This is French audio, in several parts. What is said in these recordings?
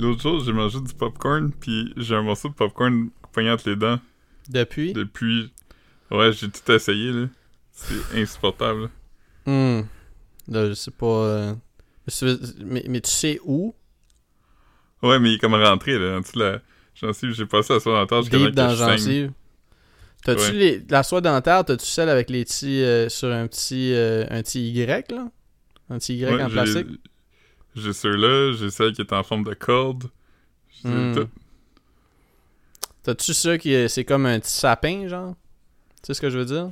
l'autre jour, j'ai mangé du popcorn, puis j'ai un morceau de popcorn pogné entre les dents. Depuis? Depuis. Ouais, j'ai tout essayé, là. C'est insupportable. Hmm. Là, je sais pas. euh, Mais, mais tu sais où? Ouais, mais il est comme rentré, là. En dessous de la gencive, j'ai passé la soie dentaire jusqu'à dans la gencive. T'as-tu Ouais. les- la soie dentaire, t'as-tu celle avec les petits. euh, sur un petit. euh, un petit Y, là? Un petit Y Ouais, en plastique? J'ai ceux-là, j'ai celle qui est en forme de corde. J'ai Hmm. tout. T'as-tu ça qui est. C'est comme un petit sapin, genre? Tu sais ce que je veux dire?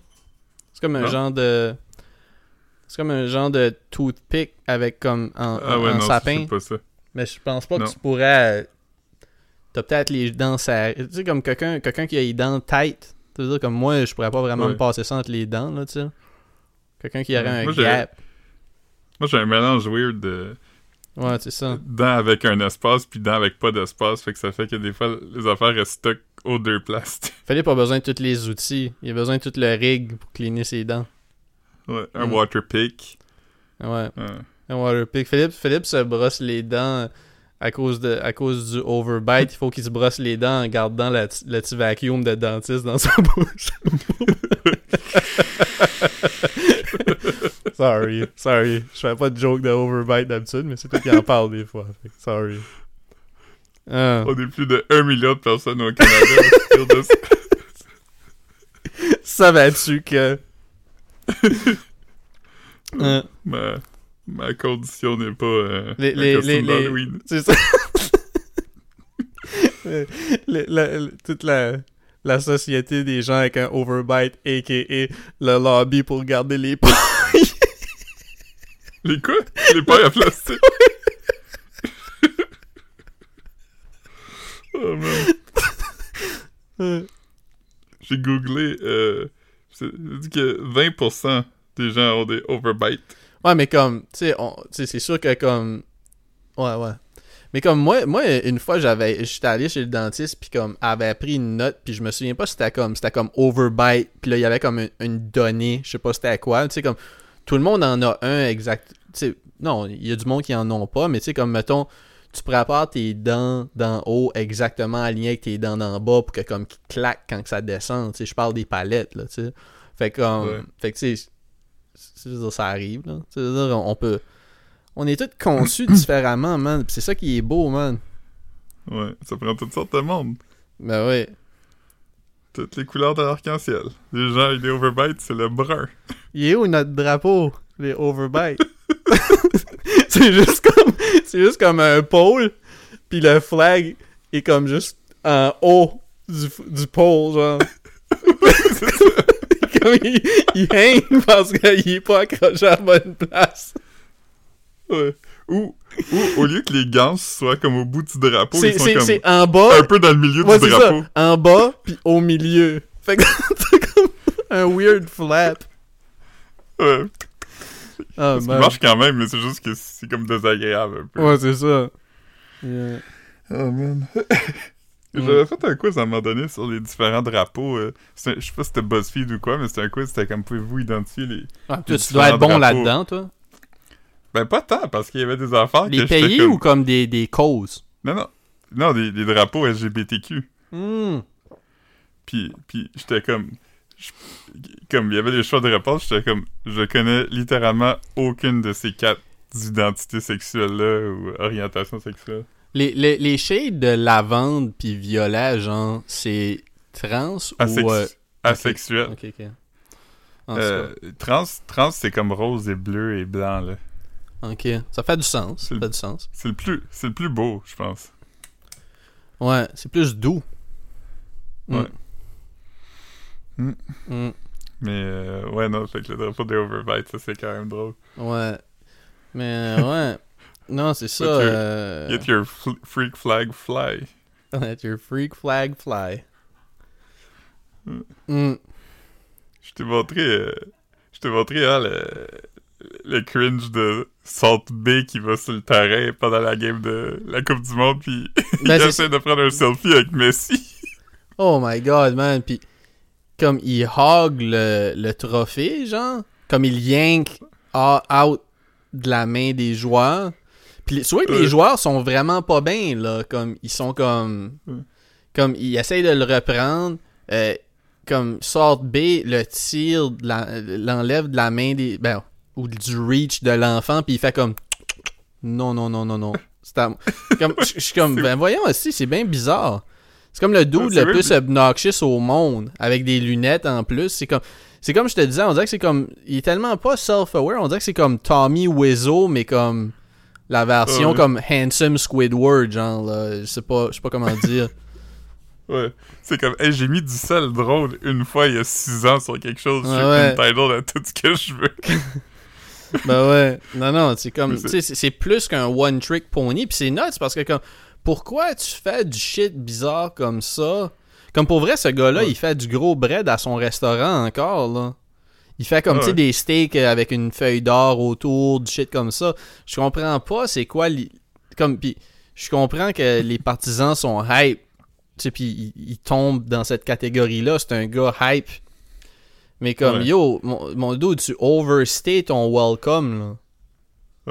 C'est comme un Non. genre de. C'est comme un genre de toothpick avec comme un, Ah ouais, un non, sapin. pas ça. Mais je pense pas Non. que tu pourrais. euh, T'as peut-être les dents serrées. Tu sais, comme quelqu'un quelqu'un qui a les dents tight. Tu veux dire, comme moi, je pourrais pas vraiment Ouais. me passer ça entre les dents, là, tu sais. Quelqu'un qui aurait Ouais. un Moi, j'ai- gap. Moi, j'ai un mélange weird de Ouais, c'est ça. dents avec un espace puis dents avec pas d'espace. Fait que ça fait que des fois, les affaires restent stock aux deux places. Philippe a besoin de tous les outils. Il a besoin de tout le rig pour cleaner ses dents. ouais, un Hmm. water pick. Ouais. Ouais. Un water pick. Philippe, Philippe se brosse les dents à cause, de, à cause du overbite. Il faut qu'il se brosse les dents en gardant le petit vacuum de dentiste dans sa bouche. sorry, sorry. Je fais pas de joke de overbite d'habitude, mais c'est toi qui en parle des fois. Sorry. Ah. On est plus de 1 million de personnes au Canada. ça. Savais-tu que? Ah. ma, ma condition n'est pas euh, Les- les- costume les- les- d'Halloween. C'est ça. Le- la- le- toute la, la société des gens avec un overbite, a.k.a. le lobby pour garder les pailles. Les quoi? Les pailles à plastique? oh man. J'ai googlé, euh, dit que 20% des gens ont des overbites. Ouais, mais comme, tu sais, c'est sûr que comme... Ouais, ouais. Mais comme moi, moi une fois, j'avais, j'étais allé chez le dentiste, puis comme, elle avait pris une note, puis je me souviens pas si c'était comme, c'était comme overbite, puis là, il y avait comme une, une donnée, je sais pas c'était quoi, tu sais, comme, tout le monde en a un exact, tu sais, non, il y a du monde qui en ont pas, mais tu sais, comme, mettons, tu prépares tes dents d'en haut exactement alignées avec tes dents d'en bas pour que, comme, qu'ils claquent quand que ça descend, tu sais, je parle des palettes, là, tu sais. Fait que, comme, Ouais. fait que, tu sais, ça arrive, là. Je veux dire, on peut... On est tous conçus différemment, man. Pis c'est ça qui est beau, man. Ouais, ça prend toutes sortes de monde. Ben oui. Toutes les couleurs de l'arc-en-ciel. Les gens avec des overbites, c'est le brun. Il est où notre drapeau? Les overbites? c'est juste comme... C'est juste comme un pôle. Puis le flag est comme juste en haut du, du pôle, genre. comme il, il hang parce qu'il est pas accroché à la bonne place. Ouais. Ou, ou au lieu que les ganses soient comme au bout du drapeau, ils sont comme en bas. un peu dans le milieu Ouais, du drapeau. ça. En bas, puis au milieu. Fait que t'as comme un weird flap. Ouais. Ah, Ça man. marche quand même, mais c'est juste que c'est comme désagréable un peu. Ouais, c'est ça. Yeah. Oh man. J'avais fait un quiz à un moment donné sur les différents drapeaux. euh, un- je sais pas si c'était BuzzFeed ou quoi, mais c'était un quiz, c'était comme pouvez-vous identifier les. Ah, Les tu dois être bon là-dedans, toi? Ben pas tant, parce qu'il y avait des affaires Les que pays comme... ou comme des, des causes? Non, non. Non, des, des drapeaux LGBTQ. Hmm. Puis, puis j'étais comme... je- comme il y avait des choix de réponse, j'étais comme... Je connais littéralement aucune de ces quatre identités sexuelles-là ou orientations sexuelles. Les, les, les shades de lavande puis violet, genre, c'est trans Asex- ou... euh, Asexuel. Ok, ok. Euh, trans, trans c'est comme rose et bleu et blanc, là. ok. Ça fait du sens. Ça c'est- fait du sens. C'est le plus, c'est le plus beau, je pense. Ouais, c'est plus doux. Hmm. Ouais. Hmm. Hmm. Mais euh, ouais, non, fait que le drapeau des Overbite, ça c'est quand même drôle. Ouais. Mais ouais. Non, c'est ça. Euh, Get your freak flag fly. Let your freak flag fly. Hmm. Je t'ai montré, euh, je t'ai montré hein, le, le cringe de Salt Bay qui va sur le terrain pendant la game de la Coupe du Monde, puis Ben, il essaie de prendre un selfie avec Messi. Oh my god, man. Puis, comme il hog le, le trophée, genre, comme il yank out de la main des joueurs. Puis tu vois que Ouais. les joueurs sont vraiment pas bien, là. Comme, ils sont comme. Ouais. Comme, ils essayent de le reprendre. euh, comme, sort B, le la- l'enlève de la main des. Ben, ou du reach de l'enfant, puis il fait comme. Non, non, non, non, non. C'est à- comme, je suis comme, ben voyons aussi, c'est bien bizarre. C'est comme le dude le plus obnoxious au monde, avec des lunettes en plus. C'est comme, c'est comme je te disais, on dirait que c'est comme, il est tellement pas self-aware, on dirait que c'est comme Tommy Wiseau, mais comme la version Ouais. comme Handsome Squidward, genre, là. Je sais pas, je sais pas comment dire. Ouais. C'est comme, hey, j'ai mis du sel drôle une fois il y a 6 ans sur quelque chose. Je Ouais, ouais. entitled à tout ce que je veux. ben ouais. Non, non, c'est comme, tu c'est- sais, c'est- c'est plus qu'un one-trick pony, puis c'est nuts parce que comme, pourquoi tu fais du shit bizarre comme ça? Comme pour vrai, ce gars-là, Ouais. il fait du gros bread à son restaurant encore, là. Il fait comme, tu sais, ouais. des steaks avec une feuille d'or autour, du shit comme ça. Je comprends pas c'est quoi... li- Comme, puis je comprends que les partisans sont hype, tu sais, puis ils, ils tombent dans cette catégorie-là. C'est un gars hype. Mais comme, Ouais. yo, mon, mon dude, tu overstay ton welcome, là.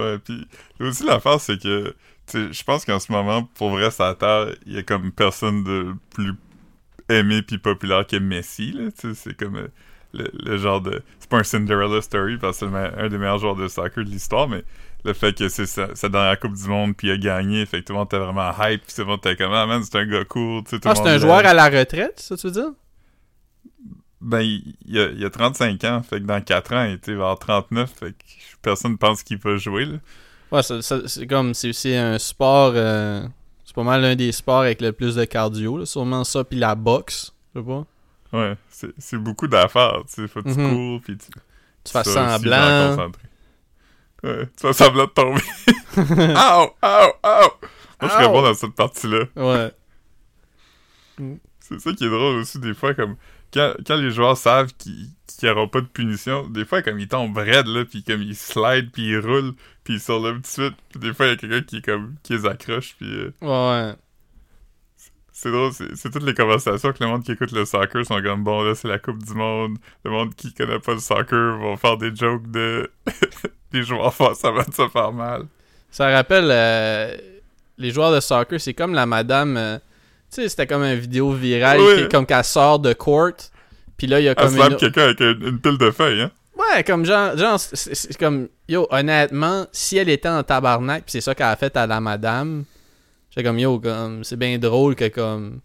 Ouais, puis aussi l'affaire, c'est que, tu sais, je pense qu'en ce moment, pour vrai, la Terre, il y a comme personne de plus aimé puis populaire que Messi, là, tu sais, c'est comme euh, le, le genre de... C'est pas un Cinderella story, parce que c'est me- un des meilleurs joueurs de soccer de l'histoire, mais le fait que c'est sa, sa dernière Coupe du Monde, puis il a gagné, fait que tout le monde était vraiment hype, puis tout le monde était comme, ah man, c'est un gars cool, tu sais, tout Ah, c'est un joueur à la retraite, ça tu veux dire? Ben, il, il a, il a 35 ans, fait que dans 4 ans, il était vers 39, fait que personne pense qu'il va jouer, là. Ouais, ça- ça- c'est comme, c'est c'est un sport, euh, c'est pas mal l'un des sports avec le plus de cardio, là. sûrement ça, puis la boxe, je sais pas. Ouais, c'est c'est beaucoup d'affaires, tu sais, faut que tu Mhm. cours, puis tu... Tu fais semblant. Ouais, tu fais semblant de tomber. Ow! Ow! Ow! Moi, je serais bon dans cette partie-là. Ouais. C'est ça qui est drôle aussi, des fois, comme... Quand, quand les joueurs savent qu'ils qu'ils auront pas de punition, des fois, comme ils tombent raides, là, puis comme ils slide, puis ils roulent, puis ils sont là tout de suite. Des fois, il y a quelqu'un qui, comme, qui les accroche, puis... euh, Ouais. C'est drôle, c'est toutes les conversations que le monde qui écoute le soccer sont comme, bon, là, c'est la Coupe du Monde. Le monde qui connaît pas le soccer vont faire des jokes de... des joueurs forts, ça va se faire mal. Ça rappelle euh, les joueurs de soccer, c'est comme la madame. euh, tu sais, c'était comme une vidéo virale, qui- comme qu'elle sort de court. Puis là, il y a Elle comme slap une. quelqu'un avec une, une pile de feuilles, hein? Ouais, comme genre, genre c'est- comme, yo, honnêtement, si elle était en tabarnak, pis c'est ça qu'elle a fait à la madame, j'étais comme, yo, comme, c'est bien drôle que comme,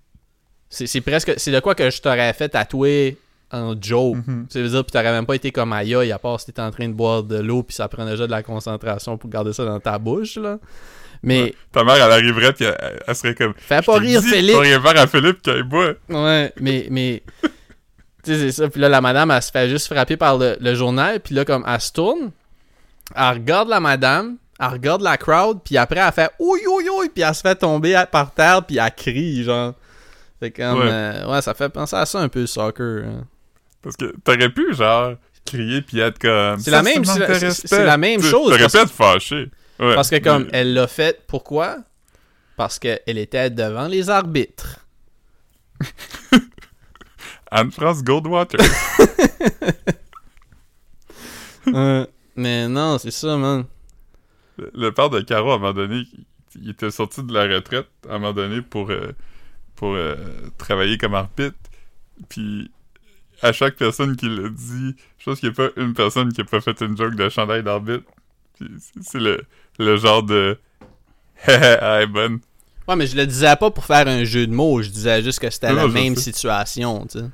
c'est presque, c'est de quoi que je t'aurais fait tatouer en joke. Mhm. Ça veut dire, pis t'aurais même pas été comme aïe, à part si t'étais en train de boire de l'eau, pis ça prend déjà de la concentration pour garder ça dans ta bouche, là. Mais, Ouais. Ta mère, elle arriverait, puis elle, serait comme... fais pas rire, dit, Philippe! Faut rien faire à Philippe quand il boit. Ouais, mais, mais, tu sais, c'est ça. Puis là, la madame, elle se fait juste frapper par le, le journal. Puis là, comme, elle se tourne, elle regarde la madame, elle regarde la crowd, puis après, elle fait ouïe, ouïe, ouïe, puis elle se fait tomber par terre, puis elle crie, genre. C'est comme, Ouais. euh, ouais, ça fait penser à ça un peu, le soccer. hein. Parce que t'aurais pu, genre, crier puis être comme... C'est la même- c'est la- même chose, T'aurais pu être fâché. Ouais. Parce que, comme, Mais elle l'a fait, pourquoi? Parce qu'elle était devant les arbitres. Anne-France Goldwater. Euh, mais non, c'est ça, man. Le le père de Caro, à un moment donné, il- était sorti de la retraite, à un moment donné, pour, euh, pour euh, travailler comme arbitre. Puis, à chaque personne qui l'a dit, je pense qu'il n'y a pas une personne qui a pas fait une joke de chandail d'arbitre. Puis, c'est- le, le genre de... Hé bonne. Ouais, mais je le disais pas pour faire un jeu de mots, je disais juste que c'était Non, la même sais. situation, tu sais.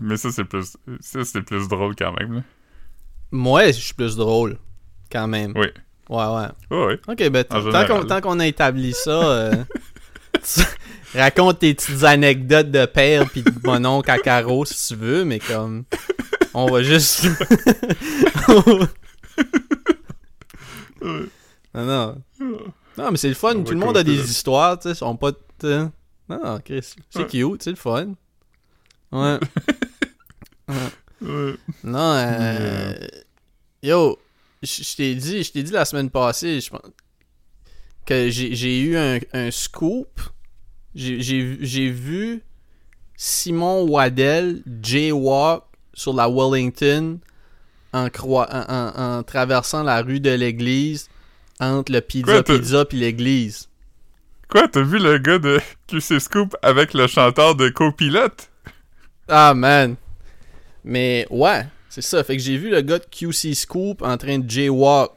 Mais ça, c'est plus... Ça, c'est plus drôle quand même, là. Moi, je suis plus drôle, quand même. Oui. Ouais, ouais. Ouais. Ok, ben, En tant qu'on, a établi ça, euh, tu- raconte tes petites anecdotes de père pis de mon oncle à Caro si tu veux, mais comme, on va juste... Ouais. non, non. Non, mais c'est le fun, On tout le monde a des histoires, tu sais, sont pas... Non, non, Chris, c'est Ouais. cute, c'est le fun. Ouais. Ouais. Non, euh... Yo, je je t'ai dit, je t'ai dit la semaine passée, je pense que j'ai eu un, un scoop. J'ai- vu- Simon Waddell jaywalk sur la Wellington en, croi- en, en- en traversant la rue de l'église entre le pizza Quoi, pizza puis l'église. Quoi, t'as vu le gars de QC Scoop avec le chanteur de copilote? Ah, man. Mais ouais, c'est ça. Fait que j'ai vu le gars de QC Scoop en train de jaywalk.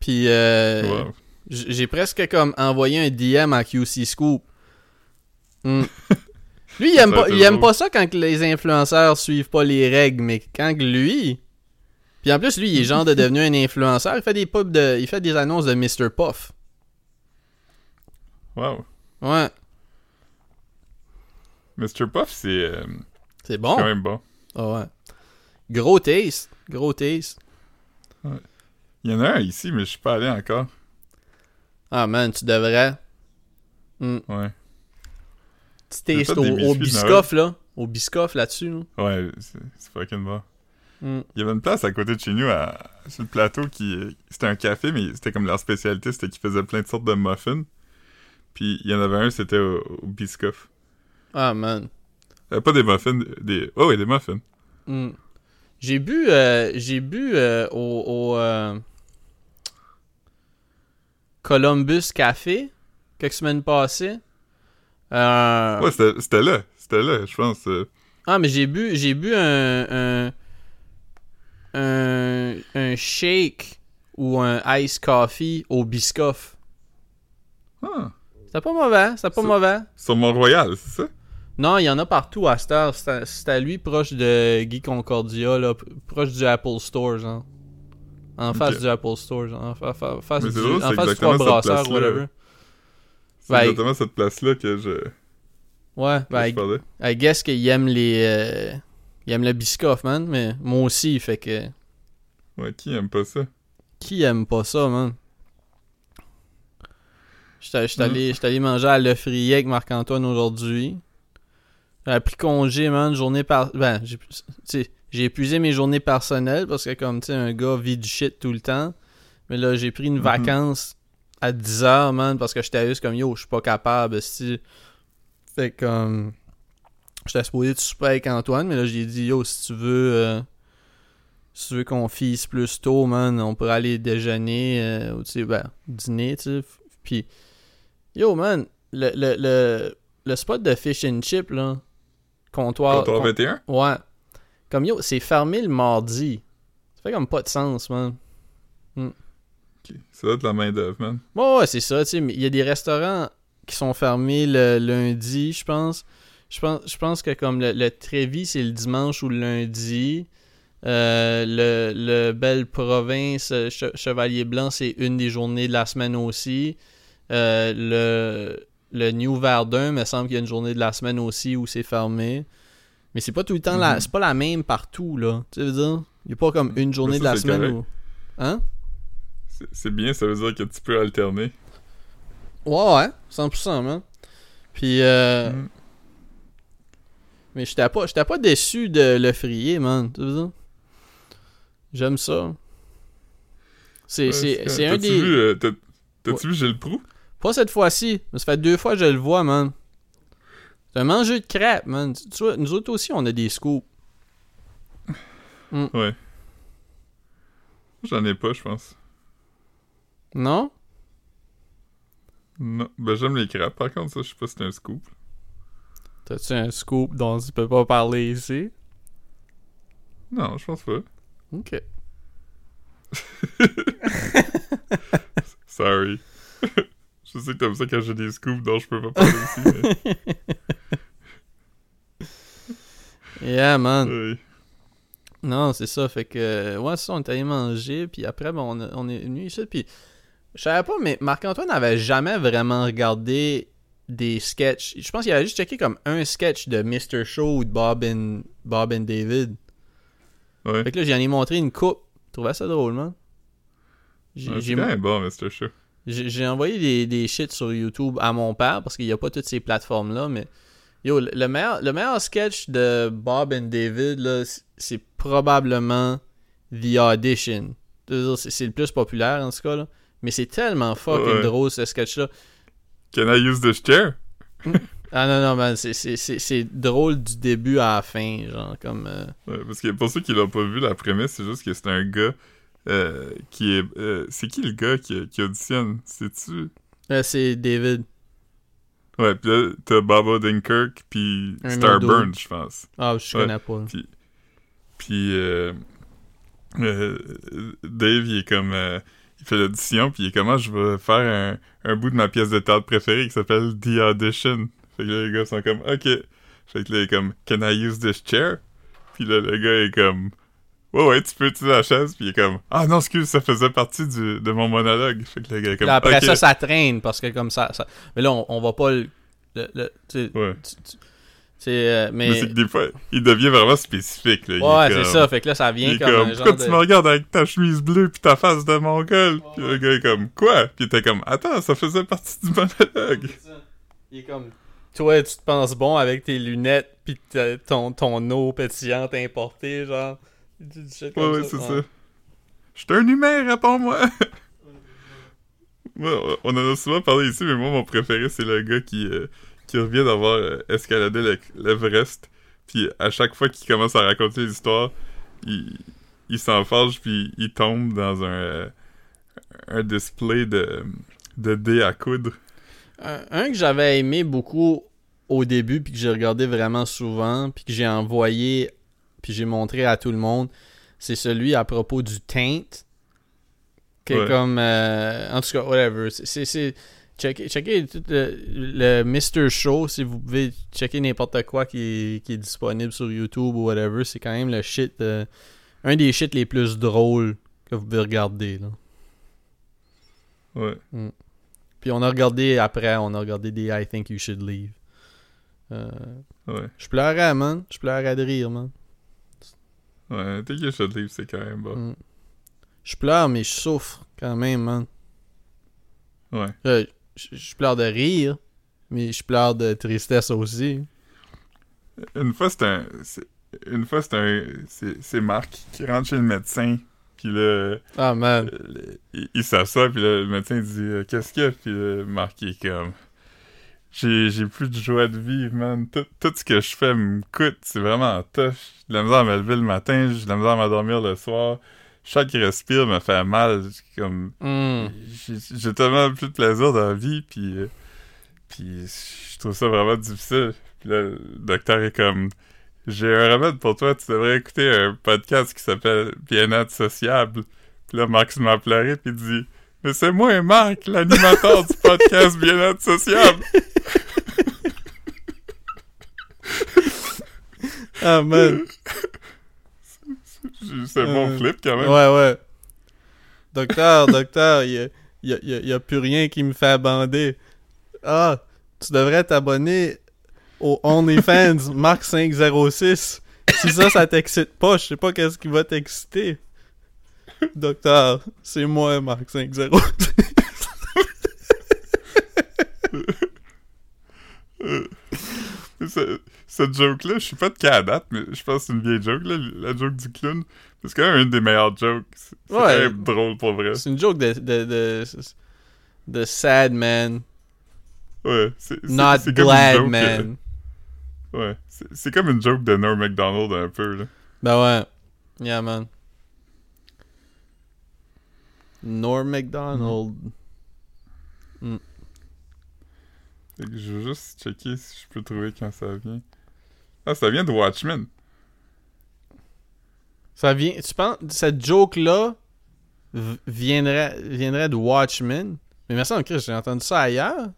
Puis euh, Wow. j'ai presque comme envoyé un DM à QC Scoop. Hmm. Lui, il aime, pas, il aime pas ça quand les influenceurs suivent pas les règles, mais quand lui. Puis en plus, lui, il est genre de devenu un influenceur. Il fait des pubs de. Il fait des annonces de Mr. Puff. Wow. Ouais. Mr. Puff, c'est euh, C'est bon. quand même bon. Ah ouais. Gros taste. Gros taste. Il y en a un ici, mais je suis pas allé encore. Ah man, tu devrais. Hmm. Ouais. Petit taste au, au biscoff, là. Au biscoff là-dessus. là. Ouais, c'est fucking bon. Hmm. Il y avait une place à côté de chez nous, à, sur le plateau, qui c'était un café, mais c'était comme leur spécialité, c'était qu'ils faisaient plein de sortes de muffins. Puis il y en avait un, c'était au, au Biscoff. Ah man. Euh, pas des muffins, des... Oh oui, des muffins. Hmm. J'ai bu, euh, j'ai bu euh, au, au euh, Columbus Café quelques semaines passées. Ouais, c'était là. C'était là, je pense. Ah, mais j'ai bu, j'ai bu un, un, un, un shake ou un ice coffee au Biscoff. Ah, C'était pas mauvais, c'était pas mauvais. sur Mont-Royal, c'est ça? Non, il y en a partout à heure. C'est à- à lui, proche de Guy Concordia, là, proche du Apple Store, genre. En face du Apple Store, genre. En fa- fa- face Mais du, drôle, en c'est face du exactement Trois cette Brasseurs, place-là. whatever. C'est Ben, exactement cette place-là que je, Ouais, ben, je parlais. I, I guess qu'il aime les... euh, il aime le Biscoff, man, mais moi aussi, fait que... Ouais, qui aime pas ça? Qui aime pas ça, man? J'étais j'étais Mm. allé, allé manger à Le Frier avec Marc-Antoine aujourd'hui. J'ai pris congé, man, journée par... Ben, j'ai tu sais, j'ai épuisé mes journées personnelles parce que comme, tu sais, un gars vit du shit tout le temps. Mais là, j'ai pris une Mhm. vacance à 10 heures, man, parce que j'étais juste comme, yo, je suis pas capable, si Fait comme... J'étais supposé de souper avec Antoine, mais là, j'ai dit, yo, si tu veux... euh, si tu veux qu'on fisse plus tôt, man, on pourrait aller déjeuner, euh, ou tu sais, ben, dîner, tu sais. Puis, yo, man, le, le, le, le spot de fish and chip, là, comptoir. Comptoir con- 21? Ouais. Comme yo, c'est fermé le mardi. Ça fait comme pas de sens, man. Ok. Ça doit être la main d'œuvre, man. Ouais, ouais, c'est ça, tu sais, mais il y a des restaurants qui sont fermés le lundi, je pense. Je pense, je pense que comme le, le Trévis, c'est le dimanche ou le lundi. Euh, le, le Belle Province, Che- Chevalier Blanc, c'est une des journées de la semaine aussi. Euh, le, le New Verdun, me semble qu'il y a une journée de la semaine aussi où c'est fermé. Mais c'est pas tout le temps la, Mhm. c'est pas la même partout, là. Tu veux dire? Il y a pas comme une journée ça, de la semaine correct. où. Hein? C'est- bien, ça veut dire que tu peux alterner. Ouais, ouais, 100%, man. Puis, euh, Mhm. mais j'étais pas, j'étais pas déçu de le frier, man. Tu veux dire? J'aime ça. C'est, Ouais, un T'as-tu des. vu, euh, t'as- T'as-tu vu Gilles Proux? Pas cette fois-ci, mais ça fait deux fois que je le vois, man. C'est un mangeur de crêpes, man. Tu vois, nous autres aussi, on a des scoops. Ouais. J'en ai pas, je pense. Non? Non. Ben, j'aime les crêpes. Par contre, ça, je sais pas si c'est un scoop. T'as-tu un scoop dont tu peux pas parler ici? Non, je pense pas. Ok. Sorry. je sais que t'aimes ça quand j'ai des scoops dont je peux pas parler ici, mais... Yeah, man. Non, c'est ça. Fait que, ouais, c'est ça, on est allé manger, puis après, ben, on, on est venu ici, puis je savais pas, mais Marc-Antoine n'avait jamais vraiment regardé des sketchs. Je pense qu'il avait juste checké comme un sketch de Mr. Show ou de Bob and, Bob and David. Ouais. Fait que là, j'en ai montré une coupe. Je trouvais ça drôle, man. J'ai- Ouais, j'ai- c'est quand même bon, Mr. Show. J'ai envoyé des, des shit sur YouTube à mon père parce qu'il n'y a pas toutes ces plateformes-là, mais yo, le- le meilleur, le meilleur sketch de Bob and David, c'est probablement The Audition. C'est le plus populaire en tout cas, là. Mais c'est tellement fucking Ouais. drôle ce sketch-là. Can I use this chair? Ah non, non, man, c'est- drôle du début à la fin, genre comme. euh, Ouais, parce que pour ceux qui l'ont pas vu, la prémisse, c'est juste que c'est un gars euh, qui est... euh, c'est qui le gars qui, qui auditionne? C'est-tu... Euh, c'est David. Ouais, pis là, t'as Bob Odenkirk puis autre. je pense. Ah, je Ouais. connais pas. Puis Dave, il est comme... euh, il fait l'audition, puis il est comme, Ah, je vais faire un, un bout de ma pièce de théâtre préférée qui s'appelle The Audition. Fait que là, les gars sont comme, OK. Fait que là, il est comme, Can I use this chair? Puis là, le gars est comme, Ouais, ouais, tu peux utiliser la chaise. Puis il est comme, Ah non, excuse, ça faisait partie du, de mon monologue. Fait que le gars est comme, Là, après ça, ça traîne parce que comme ça. ça... Mais là, on, on va pas le. le, le- tu sais, Ouais. euh, Mais, mais. c'est que des fois, il devient vraiment spécifique. Là. Il ouais, est c'est ça. Fait que là, ça Il vient est comme, comme, pourquoi tu de. me regardes avec ta chemise bleue puis ta face de mongol? Puis le gars est comme, quoi? Puis il était comme, attends, ça faisait partie du monologue. C'est ça. Il est comme. Toi, tu te penses bon avec tes lunettes pis ta- ton, ton eau pétillante importée, genre. Du- du shit Ouais, c'est ouais. ça. Je suis un humain, réponds-moi! Moi, on en a souvent parlé ici, mais moi, mon préféré, c'est le gars qui, euh, qui revient d'avoir euh, escaladé le- l'Everest. Puis à chaque fois qu'il commence à raconter l'histoire, il, il s'en fâche, puis il tombe dans un, euh, un display de, de dés à coudre. Un, un que j'avais aimé beaucoup au début, puis que j'ai regardé vraiment souvent, puis que j'ai envoyé, puis j'ai montré à tout le monde, c'est celui à propos du taint. Qui est comme. euh, en tout cas, whatever. C'est- Checkez, checkez tout le, le Mr. Show si vous pouvez checker n'importe quoi qui est, qui est disponible sur YouTube ou whatever. C'est quand même le shit. euh, un des shit les plus drôles que vous pouvez regarder. Là. Ouais. Puis on a regardé après, on a regardé des I Think You Should Leave. Euh, Ouais. je pleurais, man. Je pleurais de rire, man. Ouais, Take Your Shot Leave, c'est quand même bon. Mm. Je pleure, mais je souffre quand même, man. Ouais. Euh, je, je pleure de rire, mais je pleure de tristesse aussi. Une fois, c'est un. Une fois, c'est un. C'est Marc qui rentre chez le médecin. Puis là, Ah, man. euh, il, il s'assoit. Puis là, le médecin dit euh, Qu'est-ce qu'il y a? Puis là, Marc il est comme. J'ai plus de joie de vivre, man. Tout, tout ce que je fais me coûte. C'est vraiment tough. J'ai de la misère à me lever le matin. J'ai de la misère à m'endormir le soir. Chaque respire me fait mal. J'ai Comme. Mm. J'ai tellement plus de plaisir dans la vie, puis, euh, puis je trouve ça vraiment difficile. Puis là, le docteur est comme, j'ai un remède pour toi, tu devrais écouter un podcast qui s'appelle Bien-être sociable. Puis là, Max m'a pleuré, puis il dit, mais c'est moi, Marc, l'animateur du podcast Bien-être sociable. Ah, man. C'est bon Euh, flip quand même. Ouais, ouais. Docteur, docteur, il y a, y a- y a- plus rien qui me fait bander. Ah, tu devrais t'abonner au OnlyFans Mark 506. Si ça, ça t'excite pas, je sais pas qu'est-ce qui va t'exciter. Docteur, c'est moi, Mark 506. Ce- Cette joke-là, je suis pas de cas à date, mais je pense que c'est une vieille joke, là, la joke du clown. C'est quand même une des meilleures jokes. C'est Ouais. quand même drôle pour vrai. C'est une joke de, de, de, de sad man, Ouais, c'est not c'est comme une glad joke, man. euh, ouais, c'est c'est comme une joke de Norm MacDonald un peu, là. Ben ouais. Yeah, man. Norm MacDonald. Fait que je veux juste checker si je peux trouver quand ça vient. Ah, ça vient de Watchmen. Ça vient. Tu penses. Cette joke-là viendrait, viendrait de Watchmen? Mais merci, Chris, j'ai entendu ça ailleurs.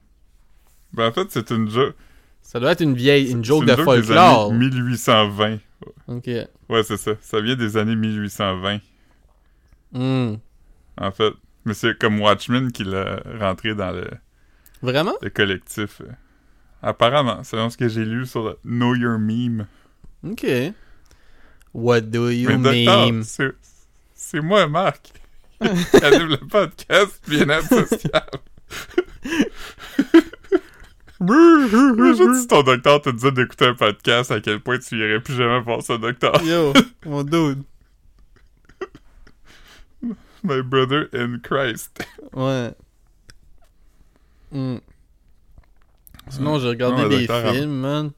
Ben, en fait, c'est une joke. Ça doit être une vieille. Une joke c'est de des folklore. années 1820. Ok. Ouais, c'est ça. Ça vient des années 1820, Hmm. en fait. Mais c'est comme Watchmen qui l'a rentré dans le, Vraiment? le collectif. euh. Apparemment, selon ce que j'ai lu sur le Know Your Meme. Ok. What do you Mais mean? c'est c'est moi, Marc. qui anime le podcast Bien-être social. Imagine si ton docteur te disait d'écouter un podcast, à quel point tu irais plus jamais voir ce docteur? Yo, mon dude. My brother in Christ. Ouais. Hmm. Sinon, j'ai regardé des films, man.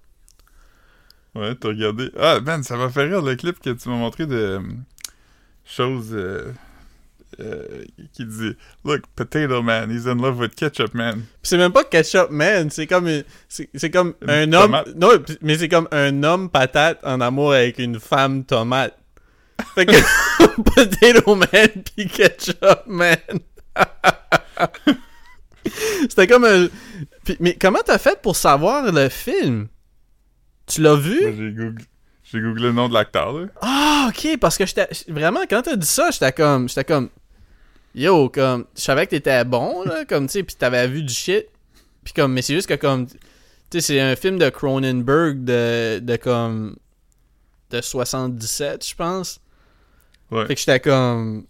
Ouais, t'as regardé. Ah, man, ça m'a fait rire le clip que tu m'as montré de euh, choses. euh, euh, qui dit Look, Potato Man, he's in love with Ketchup Man. C'est même pas ketchup man, c'est comme c'est comme Une un homme non, mais c'est comme un homme patate en amour avec une femme tomate. Fait que potato man puis ketchup man. C'était comme un Puis- mais comment t'as fait pour savoir le film? Tu l'as vu? Moi, J'ai googlé, j'ai googlé le nom de l'acteur, là. Ah, ok, parce que j'étais. Vraiment, quand t'as dit ça, j'étais comme. J'étais comme. Yo, comme. Je savais que t'étais bon, là, comme, tu sais, pis t'avais vu du shit. Pis comme. Mais c'est juste que, comme. Tu sais, c'est un film de Cronenberg de. de comme. de 77, je pense. Ouais. Fait que j'étais comme.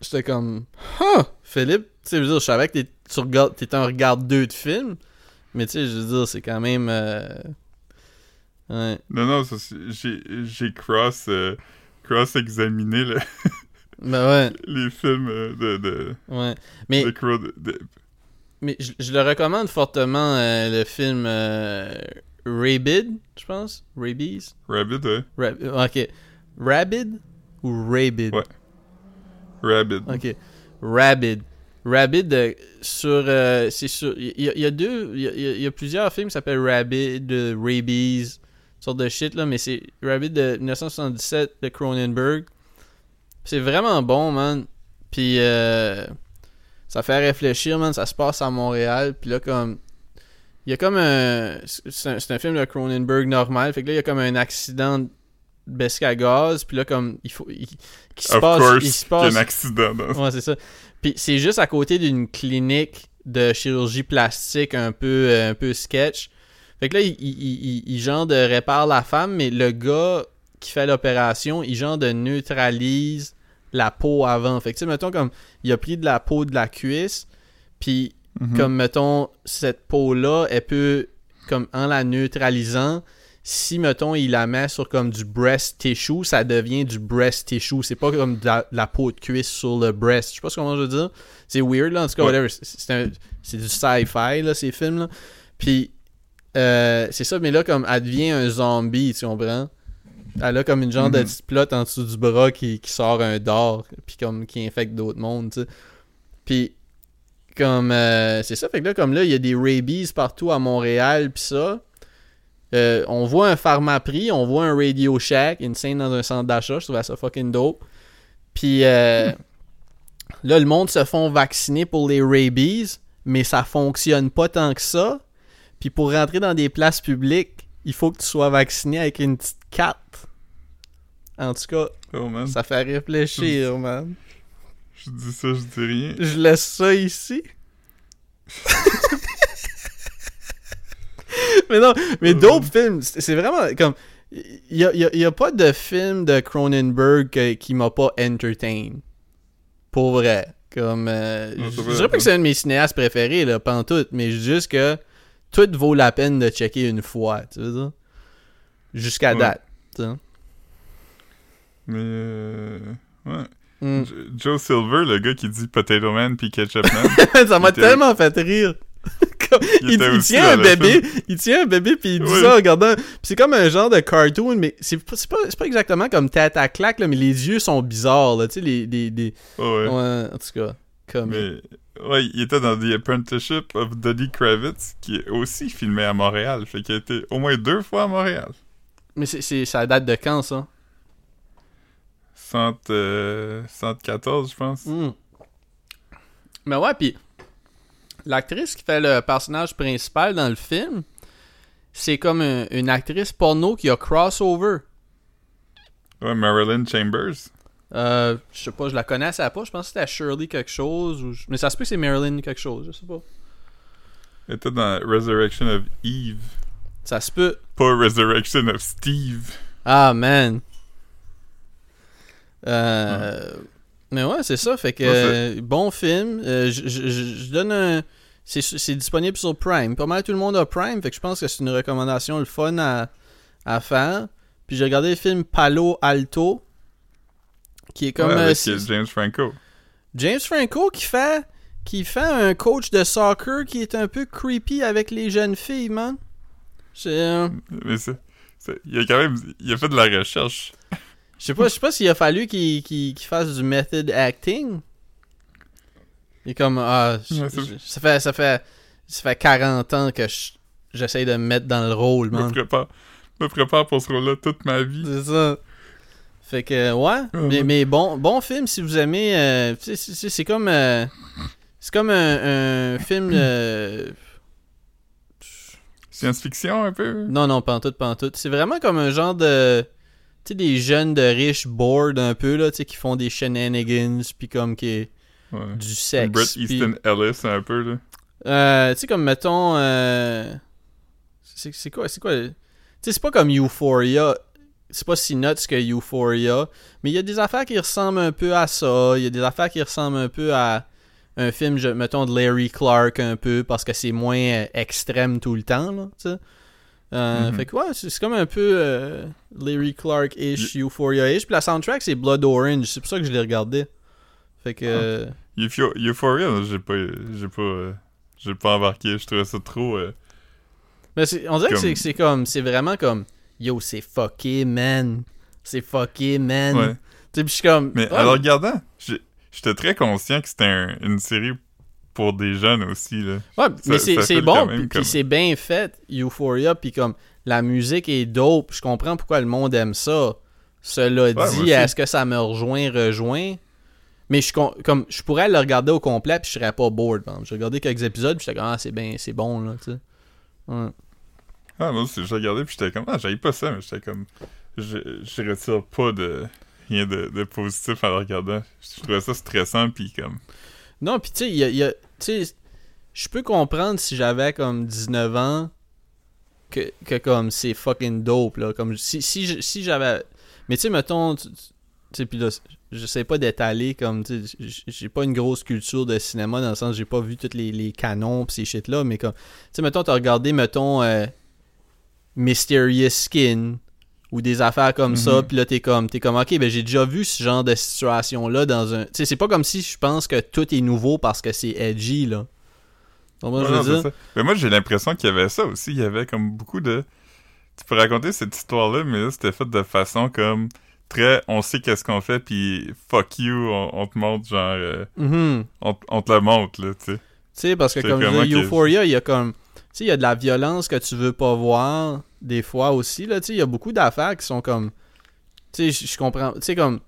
J'étais comme. Huh, Philippe. Tu sais, je veux dire, je savais que t'es- tu regardes, un regardeur de films. Mais tu sais, je veux dire, c'est quand même. euh, Ouais. Non, non, j'ai, j'ai cross, euh, cross-examiné le- Ben ouais, les films euh, de, de, ouais. Mais. de Crow- de- de- Mais je, je le recommande fortement, euh, le film Rabid, je pense. Rabies? Rabbit, ouais. Ra- ok. Rabid ou Rabid? Ouais. Rabbit. Ok. Rabid. Rabid, sur. euh, c'est sur. Il y, a- il y a deux. Il y a, il y a plusieurs films qui s'appellent Rabid, Rabies, sorte de shit, là, mais c'est Rabid de 1977 de Cronenberg. C'est vraiment bon, man. Puis. euh, ça fait réfléchir, man. Ça se passe à Montréal. Puis là, comme. Il y a comme un. C'est un, film de Cronenberg normal. Fait que là, il y a comme un accident de à gaz. Puis là, comme. Il faut. Il, se passe, course, il se passe un accident dans Ouais, c'est ça. Puis c'est juste à côté d'une clinique de chirurgie plastique un peu, euh, un peu sketch. Fait que là, il, il, il, il genre de répare la femme, mais le gars qui fait l'opération, il genre de neutralise la peau avant. Fait que tu sais, mettons comme, il a pris de la peau de la cuisse, puis Mhm. comme mettons, cette peau-là, elle peut, comme en la neutralisant, si mettons il la met sur comme du breast tissue, ça devient du breast tissue. C'est pas comme de la, de la peau de cuisse sur le breast. Je sais pas comment je veux dire. C'est weird là, en tout cas, whatever. C'est- du sci-fi là, ces films là. Puis euh, c'est ça, mais là comme elle devient un zombie, tu comprends? Elle a comme une genre de Mhm. petite plot en dessous du bras qui, qui sort un dard, puis comme qui infecte d'autres mondes, tu sais. Puis comme euh, c'est ça fait que là comme là il y a des rabies partout à Montréal puis ça Euh, on voit un pharmaprix on voit un Radio Shack une scène dans un centre d'achat je trouvais ça fucking dope. Puis euh, là le monde se font vacciner pour les rabies mais ça fonctionne pas tant que ça. Puis pour rentrer dans des places publiques il faut que tu sois vacciné avec une petite carte. En tout cas Oh ça fait réfléchir man. Je dis ça, je dis rien. je laisse ça ici. mais non, mais d'autres films, c'est vraiment comme. Il y a, y a- y a pas de film de Cronenberg que- qui m'a pas entertain. Pour vrai. Comme. euh, Non, je je dirais pas que c'est un de mes cinéastes préférés, là, tout mais juste que tout vaut la peine de checker une fois, tu veux dire. Jusqu'à Ouais. date. tu sais. Mais, euh, ouais. Mm. Jo- Joe Silver, le gars qui dit Potato Man puis Ketchup Man, ça m'a tellement fait rire. Comme- il, tient un bébé, il tient un bébé puis il dit Oui. ça en regardant. C'est comme un genre de cartoon, mais c'est pas, pas, exactement comme tête à claque, là, mais les yeux sont bizarres, là, tu sais, les, les, les- Oh, ouais. ouais, en tout cas, comme. Mais, ouais, il était dans The Apprenticeship of Dudley Kravitz, qui est aussi filmé à Montréal. Fait qu'il a été au moins deux fois à Montréal. Mais c'est, ça date de quand, ça? Cent, euh, 114, je pense. Hmm. Mais ouais, puis l'actrice qui fait le personnage principal dans le film, c'est comme un- une actrice porno qui a crossover. Ouais, Marilyn Chambers. Euh, je sais pas, je la connaissais pas. Je pense que c'était Shirley quelque chose. Ou je- Mais ça se peut que c'est Marilyn quelque chose, je sais pas. Elle était dans Resurrection of Eve. Ça se peut. Pas Resurrection of Steve. Ah, man. Euh, Mais ouais, c'est ça. Fait que euh, bon film. Euh, je- donne un. C'est disponible sur Prime. Pas mal tout le monde a Prime. Fait que je pense que c'est une recommandation le fun à, à faire. Puis j'ai regardé le film Palo Alto. Qui est comme. Ouais, euh, avec euh, James Franco. James Franco qui fait qui fait un coach de soccer qui est un peu creepy avec les jeunes filles, man. C'est Mais c'est- Il a quand même... Il a fait de la recherche. Je sais pas, je sais pas s'il a fallu qu'il fasse du method acting. Il est comme, ah, je- Ouais, je- ça fait, ça fait, ça fait 40 ans que je- j'essaye de me mettre dans le rôle, Je me man. prépare, je me prépare pour ce rôle-là toute ma vie. C'est ça. Fait que, ouais. mais, ouais. mais bon, bon film si vous aimez. euh, c'est- comme. euh, c'est comme un, un film. euh, Science-fiction un peu? non, non, pantoute, pantoute. C'est vraiment comme un genre de. Tu sais, des jeunes de riches bored un peu, là, tu sais, qui font des shenanigans, puis comme qui. Ouais. du sexe. Brett Easton Ellis un peu là. Euh, tu sais, comme mettons. euh, C'est c'est quoi C'est quoi Tu sais, c'est pas comme Euphoria. C'est pas si nuts que Euphoria. Mais il y a des affaires qui ressemblent un peu à ça. Il y a des affaires qui ressemblent un peu à un film, je- mettons, de Larry Clark un peu. Parce que c'est moins euh, extrême tout le temps, là. Tu sais. Euh, Mhm. Fait que ouais, c'est comme un peu euh, Larry Clark-ish, Euphoria-ish. Puis la soundtrack, c'est Blood Orange. C'est pour ça que je l'ai regardé. Fait que. Ah. euh, Eupho- Euphoria, j'ai pas, j'ai pas, j'ai pas embarqué. Je trouvais ça trop. euh, Mais on dirait que Comme- c'est- c'est comme, c'est vraiment comme, yo, c'est fucké, man. C'est fucké, man. Ouais. Tu sais, puis je suis comme, Mais ouais, en le regardant, j'étais très conscient que c'était un- une série pour des jeunes aussi là. ouais, mais ça c'est bon, puis- comme- c'est bien fait, Euphoria, puis comme, la musique est dope, je comprends pourquoi le monde aime ça. Cela dit, est-ce que ça me rejoint, rejoint? Mais je, comme, je pourrais le regarder au complet, puis je serais pas bored. J'ai regardé quelques épisodes, puis j'étais comme, ah, c'est bien, c'est bon, là, tu sais. Ouais. Ah moi aussi, j'ai regardé puis j'étais comme ah j'avais pas ça mais j'étais comme je, je retire pas de rien de, de positif en le regardant. Je trouvais ça stressant puis comme Non, puis tu sais, il y a, il y a- tu sais, je peux comprendre si j'avais comme 19 ans que, que comme c'est fucking dope, là. Comme si, si, si j'avais. Mais tu sais, mettons, tu sais, puis là, je sais pas d'étaler comme, tu j'ai pas une grosse culture de cinéma dans le sens, j'ai pas vu tous les, les canons pis ces shit-là, mais comme, tu sais, mettons, t'as regardé, mettons, euh, Mysterious Skin ou des affaires comme ça, Mhm. puis là t'es comme t'es comme ok ben j'ai déjà vu ce genre de situation là dans un tu sais c'est pas comme si je pense que tout est nouveau parce que c'est edgy là Donc, moi, Ouais, je veux dire? Mais moi, j'ai l'impression qu'il y avait ça aussi. Il y avait comme beaucoup de. Tu peux raconter cette histoire-là, mais là, c'était fait de façon comme très. On sait qu'est-ce qu'on fait, puis fuck you, on, on te montre, genre. euh, Mhm. on, on te le montre, là, tu sais. Tu sais, parce que comme je dis, Euphoria, il y a comme. Tu sais, il y a de la violence que tu veux pas voir, des fois aussi, là. Il y a beaucoup d'affaires qui sont comme. Tu sais, je- comprends. Tu sais, comme.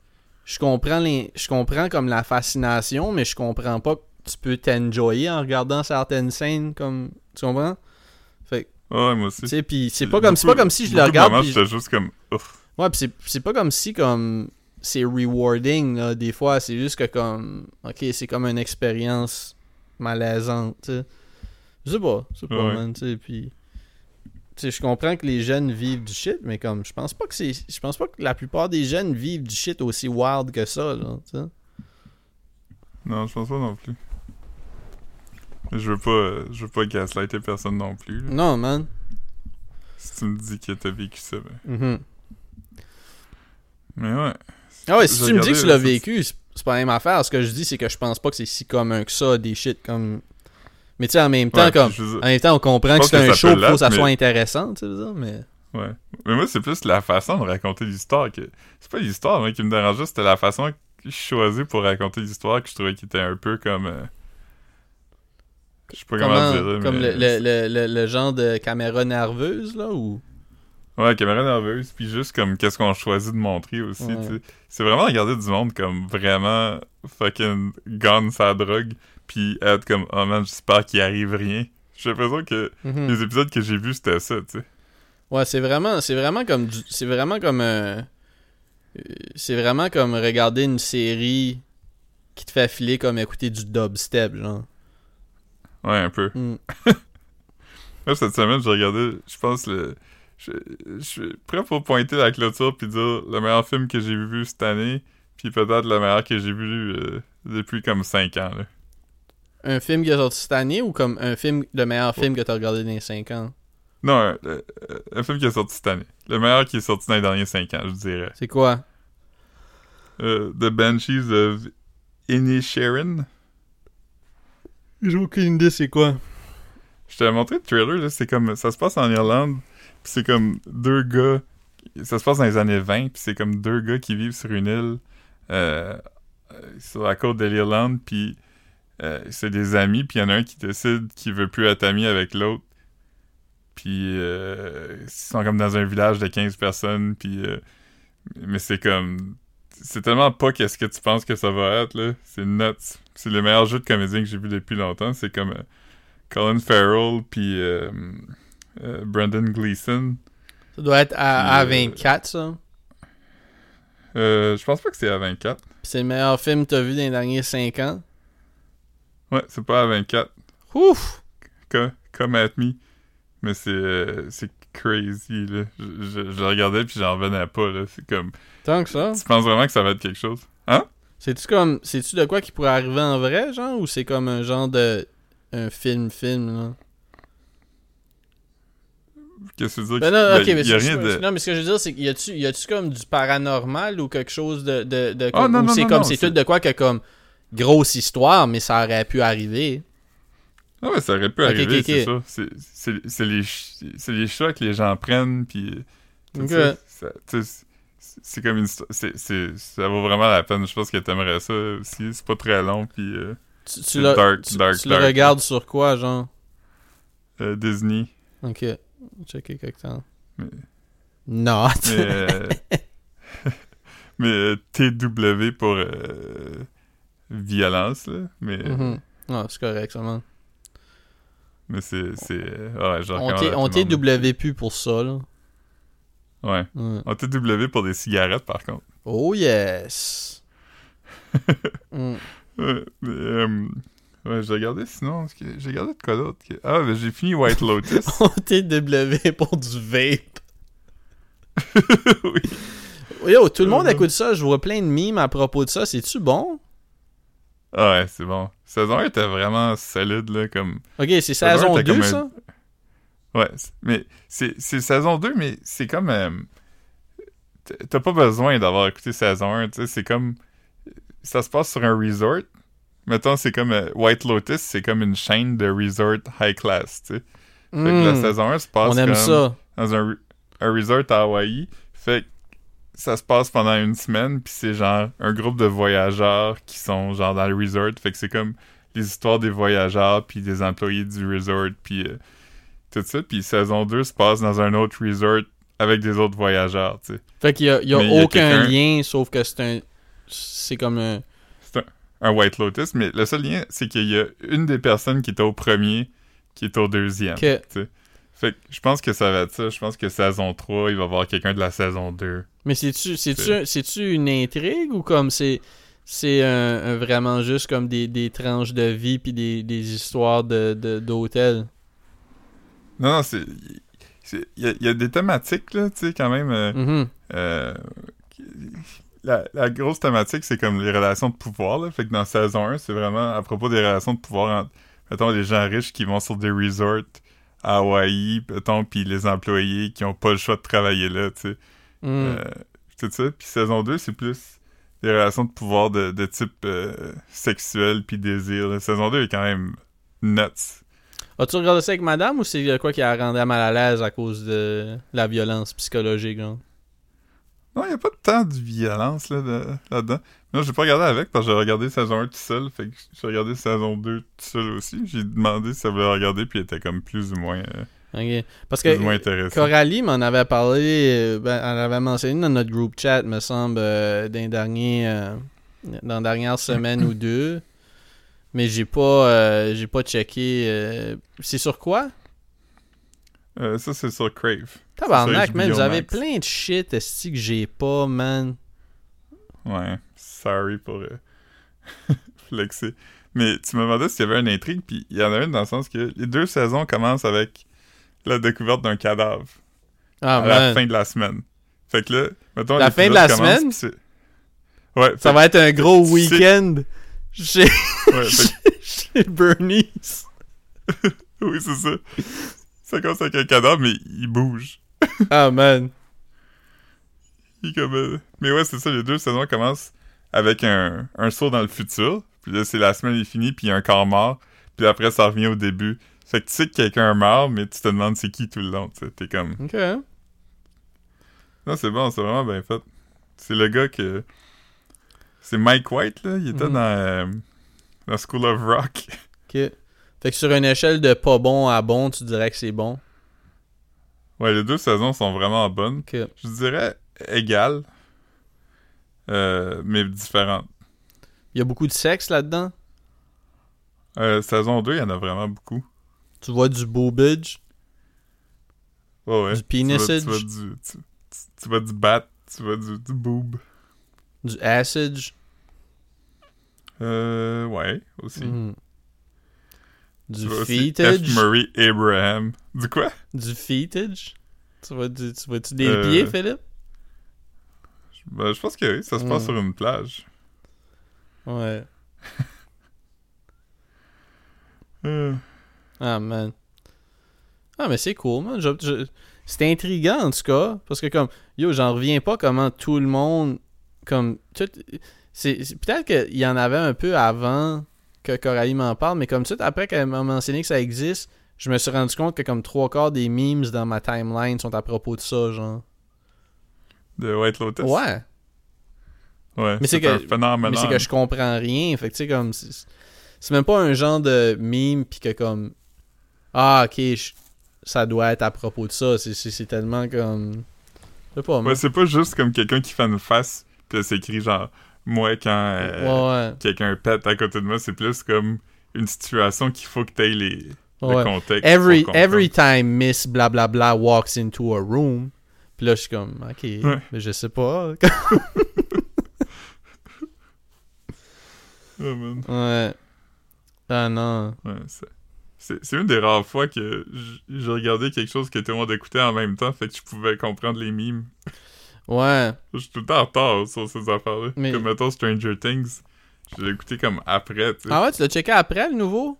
Je comprends les. Je comprends comme la fascination, mais je comprends pas que tu peux t'enjoyer en regardant certaines scènes, comme. Tu comprends? Fait Ouais, moi aussi. tu sais, puis c'est pas comme. C'est pas comme si je le regarde. moments, puis- J'étais juste comme. Ouf. Ouais, c'est, c'est pas comme si comme c'est rewarding là, des fois, c'est juste que comme OK, c'est comme une expérience malaisante, tu sais. Je sais pas, je sais pas Ouais. man, tu sais puis je comprends que les jeunes vivent du shit, mais comme je pense pas que c'est je pense pas que la plupart des jeunes vivent du shit aussi wild que ça là. Non, je pense pas non plus. Je veux pas, je veux pas gaslighter personne non plus. là. Non, man. Si tu me dis que t'as vécu ça, ben. Mhm. Mais ouais. Ah ouais, si tu me dis que tu l'as vécu, c'est c'est pas la même affaire. Ce que je dis, c'est que je pense pas que c'est si commun que ça, des shit comme. Mais tu sais, en même temps, Ouais, comme. je En même temps, on comprend que c'est un show, il faut que ça soit intéressant, tu sais, mais. Ouais. Mais moi, c'est plus la façon de raconter l'histoire que. C'est pas l'histoire hein, qui me dérangeait, c'était la façon que je choisis pour raconter l'histoire que je trouvais qui était un peu comme. euh, Je sais pas comment, Comment, dire. comme le, le, le, le, genre de caméra nerveuse, là, ou... Ouais, caméra nerveuse, puis juste comme qu'est-ce qu'on choisit de montrer aussi, Ouais. C'est vraiment regarder du monde comme vraiment fucking gone sa drogue, puis être comme, oh man, j'espère qu'il arrive rien. J'ai l'impression que Mhm. les épisodes que j'ai vus, c'était ça, tu sais. Ouais, c'est vraiment, c'est vraiment comme, c'est vraiment comme, euh, euh, c'est vraiment comme regarder une série qui te fait filer comme écouter du dubstep, genre. Ouais, un peu. Mm. Moi, cette semaine, j'ai regardé, je pense, le. Je, je suis prêt pour pointer la clôture puis dire le meilleur film que j'ai vu cette année, puis peut-être le meilleur que j'ai vu euh, depuis comme 5 ans, là. Un film qui est sorti cette année ou comme un film, le meilleur film que t'as regardé dans les 5 ans? Non, un, euh, un film qui est sorti cette année. Le meilleur qui est sorti dans les derniers 5 ans, je dirais. C'est quoi? Euh, The Banshees of Inisherin. J'ai aucune idée c'est quoi. Je t'avais montré le trailer, là, c'est comme, ça se passe en Irlande, puis c'est comme deux gars, ça se passe dans les années 20, puis c'est comme deux gars qui vivent sur une île, euh, euh, sur la côte de l'Irlande, puis euh, c'est des amis, puis il y en a un qui décide qu'il veut plus être ami avec l'autre. Puis euh, ils sont comme dans un village de 15 personnes, puis euh, mais c'est comme c'est tellement pas qu'est-ce que tu penses que ça va être là, c'est nuts. C'est le meilleur jeu de comédien que j'ai vu depuis longtemps, c'est comme Colin Farrell puis Brendan Gleeson. Ça doit être à, Puis, euh, A24, ça. Je pense pas que c'est à 24. Puis C'est le meilleur film que t'as vu dans les derniers 5 ans. Ouais, c'est pas à 24. Ouf! Co- Come at me. Mais c'est euh, c'est crazy là. Je, je, je regardais puis j'en revenais pas là. C'est comme Tant que ça. tu penses vraiment que ça va être quelque chose? C'est-tu comme. C'est-tu de quoi qui pourrait arriver en vrai, genre? Ou c'est comme un genre de. Un film-film, là? Qu'est-ce que tu veux dire? Ben non, ben, mais y a rien de non, mais ce que je veux dire, c'est qu'il y a-tu, comme du paranormal ou quelque chose de. de, de Ah, non, ou non, c'est comme. c'est- tout de quoi que comme. Grosse histoire, mais ça aurait pu arriver. Ah ouais, ça aurait pu arriver, c'est ça. C'est- les les choix que les gens prennent puis c'est comme une histoire- c'est ça vaut vraiment la peine. Je pense que t'aimerais ça aussi. C'est pas très long puis euh, Tu, tu, le, dark, tu, dark, tu le regardes sur quoi, genre? euh, Disney. Ok. Checker quelque temps. Mais- Not. Mais, euh, mais euh, TW pour euh, violence, là. Mais. Non, c'est correct, ça, man. mais c'est. euh, ouais, On. TW plus pour ça, là. Ouais. Ouais. On TW pour des cigarettes, par contre. Oh yes! Mm. Ouais, mais, euh, ouais, j'ai regardé sinon. J'ai regardé de quoi d'autre que- Ah, mais j'ai fini White Lotus. On TW pour du vape. oui. Yo, tout le monde Mhm. écoute ça, je vois plein de mimes à propos de ça. C'est-tu bon? Ah ouais, c'est bon. Saison 1 était vraiment solide, là, comme. Ok, c'est Saison saison un, t'as 2, comme un- ça? Ouais, mais c'est saison 2, mais c'est comme... euh, T'as pas besoin d'avoir écouté saison 1, tu sais, c'est comme... Ça se passe sur un resort. Mettons, c'est comme... euh, White Lotus, c'est comme une chaîne de resort high class, tu sais. Fait que la Mm. saison 1 se passe On aime comme ça. dans un, un resort à Hawaï. Fait que ça se passe pendant une semaine, puis c'est genre un groupe de voyageurs qui sont genre dans le resort. Fait que c'est comme les histoires des voyageurs, puis des employés du resort, puis euh, tout ça. Puis saison 2 se passe dans un autre resort avec des autres voyageurs, tu sais. Fait qu'il y a, il y a Mais il y a aucun lien, sauf que c'est un... C'est comme un... Un White Lotus, mais le seul lien, c'est qu'il y a une des personnes qui était au premier qui est au deuxième. Que... Fait que je pense que ça va être ça. Je pense que saison 3, il va y avoir quelqu'un de la saison 2. Mais c'est-tu c'est-tu C'est- c'est-tu une intrigue ou comme c'est c'est vraiment juste comme des, des tranches de vie puis des, des histoires de de- d'hôtel? Non, non, c'est. Il y, a- il y a des thématiques, là, tu sais, quand même. euh, Mhm. euh, la grosse thématique, c'est comme les relations de pouvoir, là. Fait que dans saison 1, c'est vraiment à propos des relations de pouvoir entre, mettons, les gens riches qui vont sur des resorts à Hawaï, mettons, puis les employés qui ont pas le choix de travailler là, tu sais. Mm. Euh, tout ça. Puis saison 2, c'est plus des relations de pouvoir de, de type euh, sexuel puis désir. là. Saison 2 est quand même nuts. As-tu regardé ça avec madame ou c'est quoi qui a rendu mal à l'aise à cause de la violence psychologique? Non, il n'y a pas tant de violence là, de- là-dedans. non, j'ai pas regardé avec parce que j'ai regardé saison 1 tout seul. Fait que j'ai regardé saison 2 tout seul aussi. J'ai demandé si ça voulait regarder puis elle était comme plus ou moins, euh, Parce que. Coralie m'en avait parlé, euh, ben, elle avait mentionné dans notre group chat, me semble, euh, dans les derniers, euh, dans la dernière semaine ou deux. Mais j'ai pas, euh, j'ai pas checké. c'est sur quoi? Ça, c'est sur Crave. Tabarnak, man, vous avez plein de shit, esti que j'ai pas, man. Ouais, sorry pour flexer. Mais tu me demandais s'il y avait une intrigue, puis il y en a une dans le sens que les deux saisons commencent avec la découverte d'un cadavre Ah, à la fin de la semaine. Fait que là, mettons... La fin de la semaine? Ouais, Ça fait- va être un gros week-end chez, ouais, fait chez Bernice. oui, c'est ça. Ça commence avec un cadavre, mais il bouge. Ah, man. Il comme... euh, Mais ouais, c'est ça, les deux saisons commencent avec un, un saut dans le futur. Puis là, c'est la semaine est finie, puis il y a un corps mort. Puis après, ça revient au début. Fait que tu sais que quelqu'un meurt, mais tu te demandes c'est qui tout le long, tu sais. T'es comme... Ok. Non, c'est bon, c'est vraiment bien fait. C'est le gars que... C'est Mike White, là. Il était Mhm. dans... euh, dans School of Rock. Ok. Fait que sur une échelle de pas bon à bon, tu dirais que c'est bon? Ouais, les deux saisons sont vraiment bonnes. Ok. Je dirais égales, euh, mais différentes. Il y a beaucoup de sexe là-dedans? Euh, saison 2, il y en a vraiment beaucoup. Tu vois du boobage. Ouais, ouais. Du Tu vois, penisage? tu vois du, tu, tu- tu vois du bat, tu vois du, du boob. Du acid? Euh, ouais, aussi. Mhm. Du Tu vois aussi F. feetage. Murray Abraham. Du quoi? Du feetage. Tu vois, du, tu vois-tu des Euh, pieds, Philippe? Ben, je pense que oui, ça se passe Mm. sur une plage. Ouais. Euh, Ah, man. Ah, mais c'est cool, man. Je- je- C'est intriguant, en tout cas. Parce que, comme, yo, j'en reviens pas comment tout le monde. Comme, tout. Peut-être qu'il y en avait un peu avant que Coralie m'en parle, mais comme tout après qu'elle m'a mentionné que ça existe, je me suis rendu compte que, comme, trois quarts des memes dans ma timeline sont à propos de ça, genre. de White Lotus. Ouais. Ouais, Mais c'est que-. Mais c'est que je comprends rien. Fait que, tu sais, comme. C'est c'est même pas un genre de meme, pis que, comme. Ah, ok, je- ça doit être à propos de ça. C'est- tellement comme. Je sais pas, moi. Ouais, c'est pas juste comme quelqu'un qui fait une face, puis c'est écrit genre, moi quand euh, Ouais, quelqu'un pète à côté de moi, c'est plus comme une situation qu'il faut que t'aies les, ouais. le ouais. contexte. Every, every time Miss blablabla walks into a room. Pis là, je suis comme, ok, mais je sais pas. Oh, man. ouais. Ah non. Ouais, c'est- c'est une des rares fois que j'ai regardé quelque chose que tout le monde écoutait en même temps, fait que je pouvais comprendre les mimes. Ouais. Je suis tout le temps en retard sur ces affaires-là. Mais- Comme mettons Stranger Things, je l'ai écouté comme après. Ah ouais, tu l'as checké après le nouveau?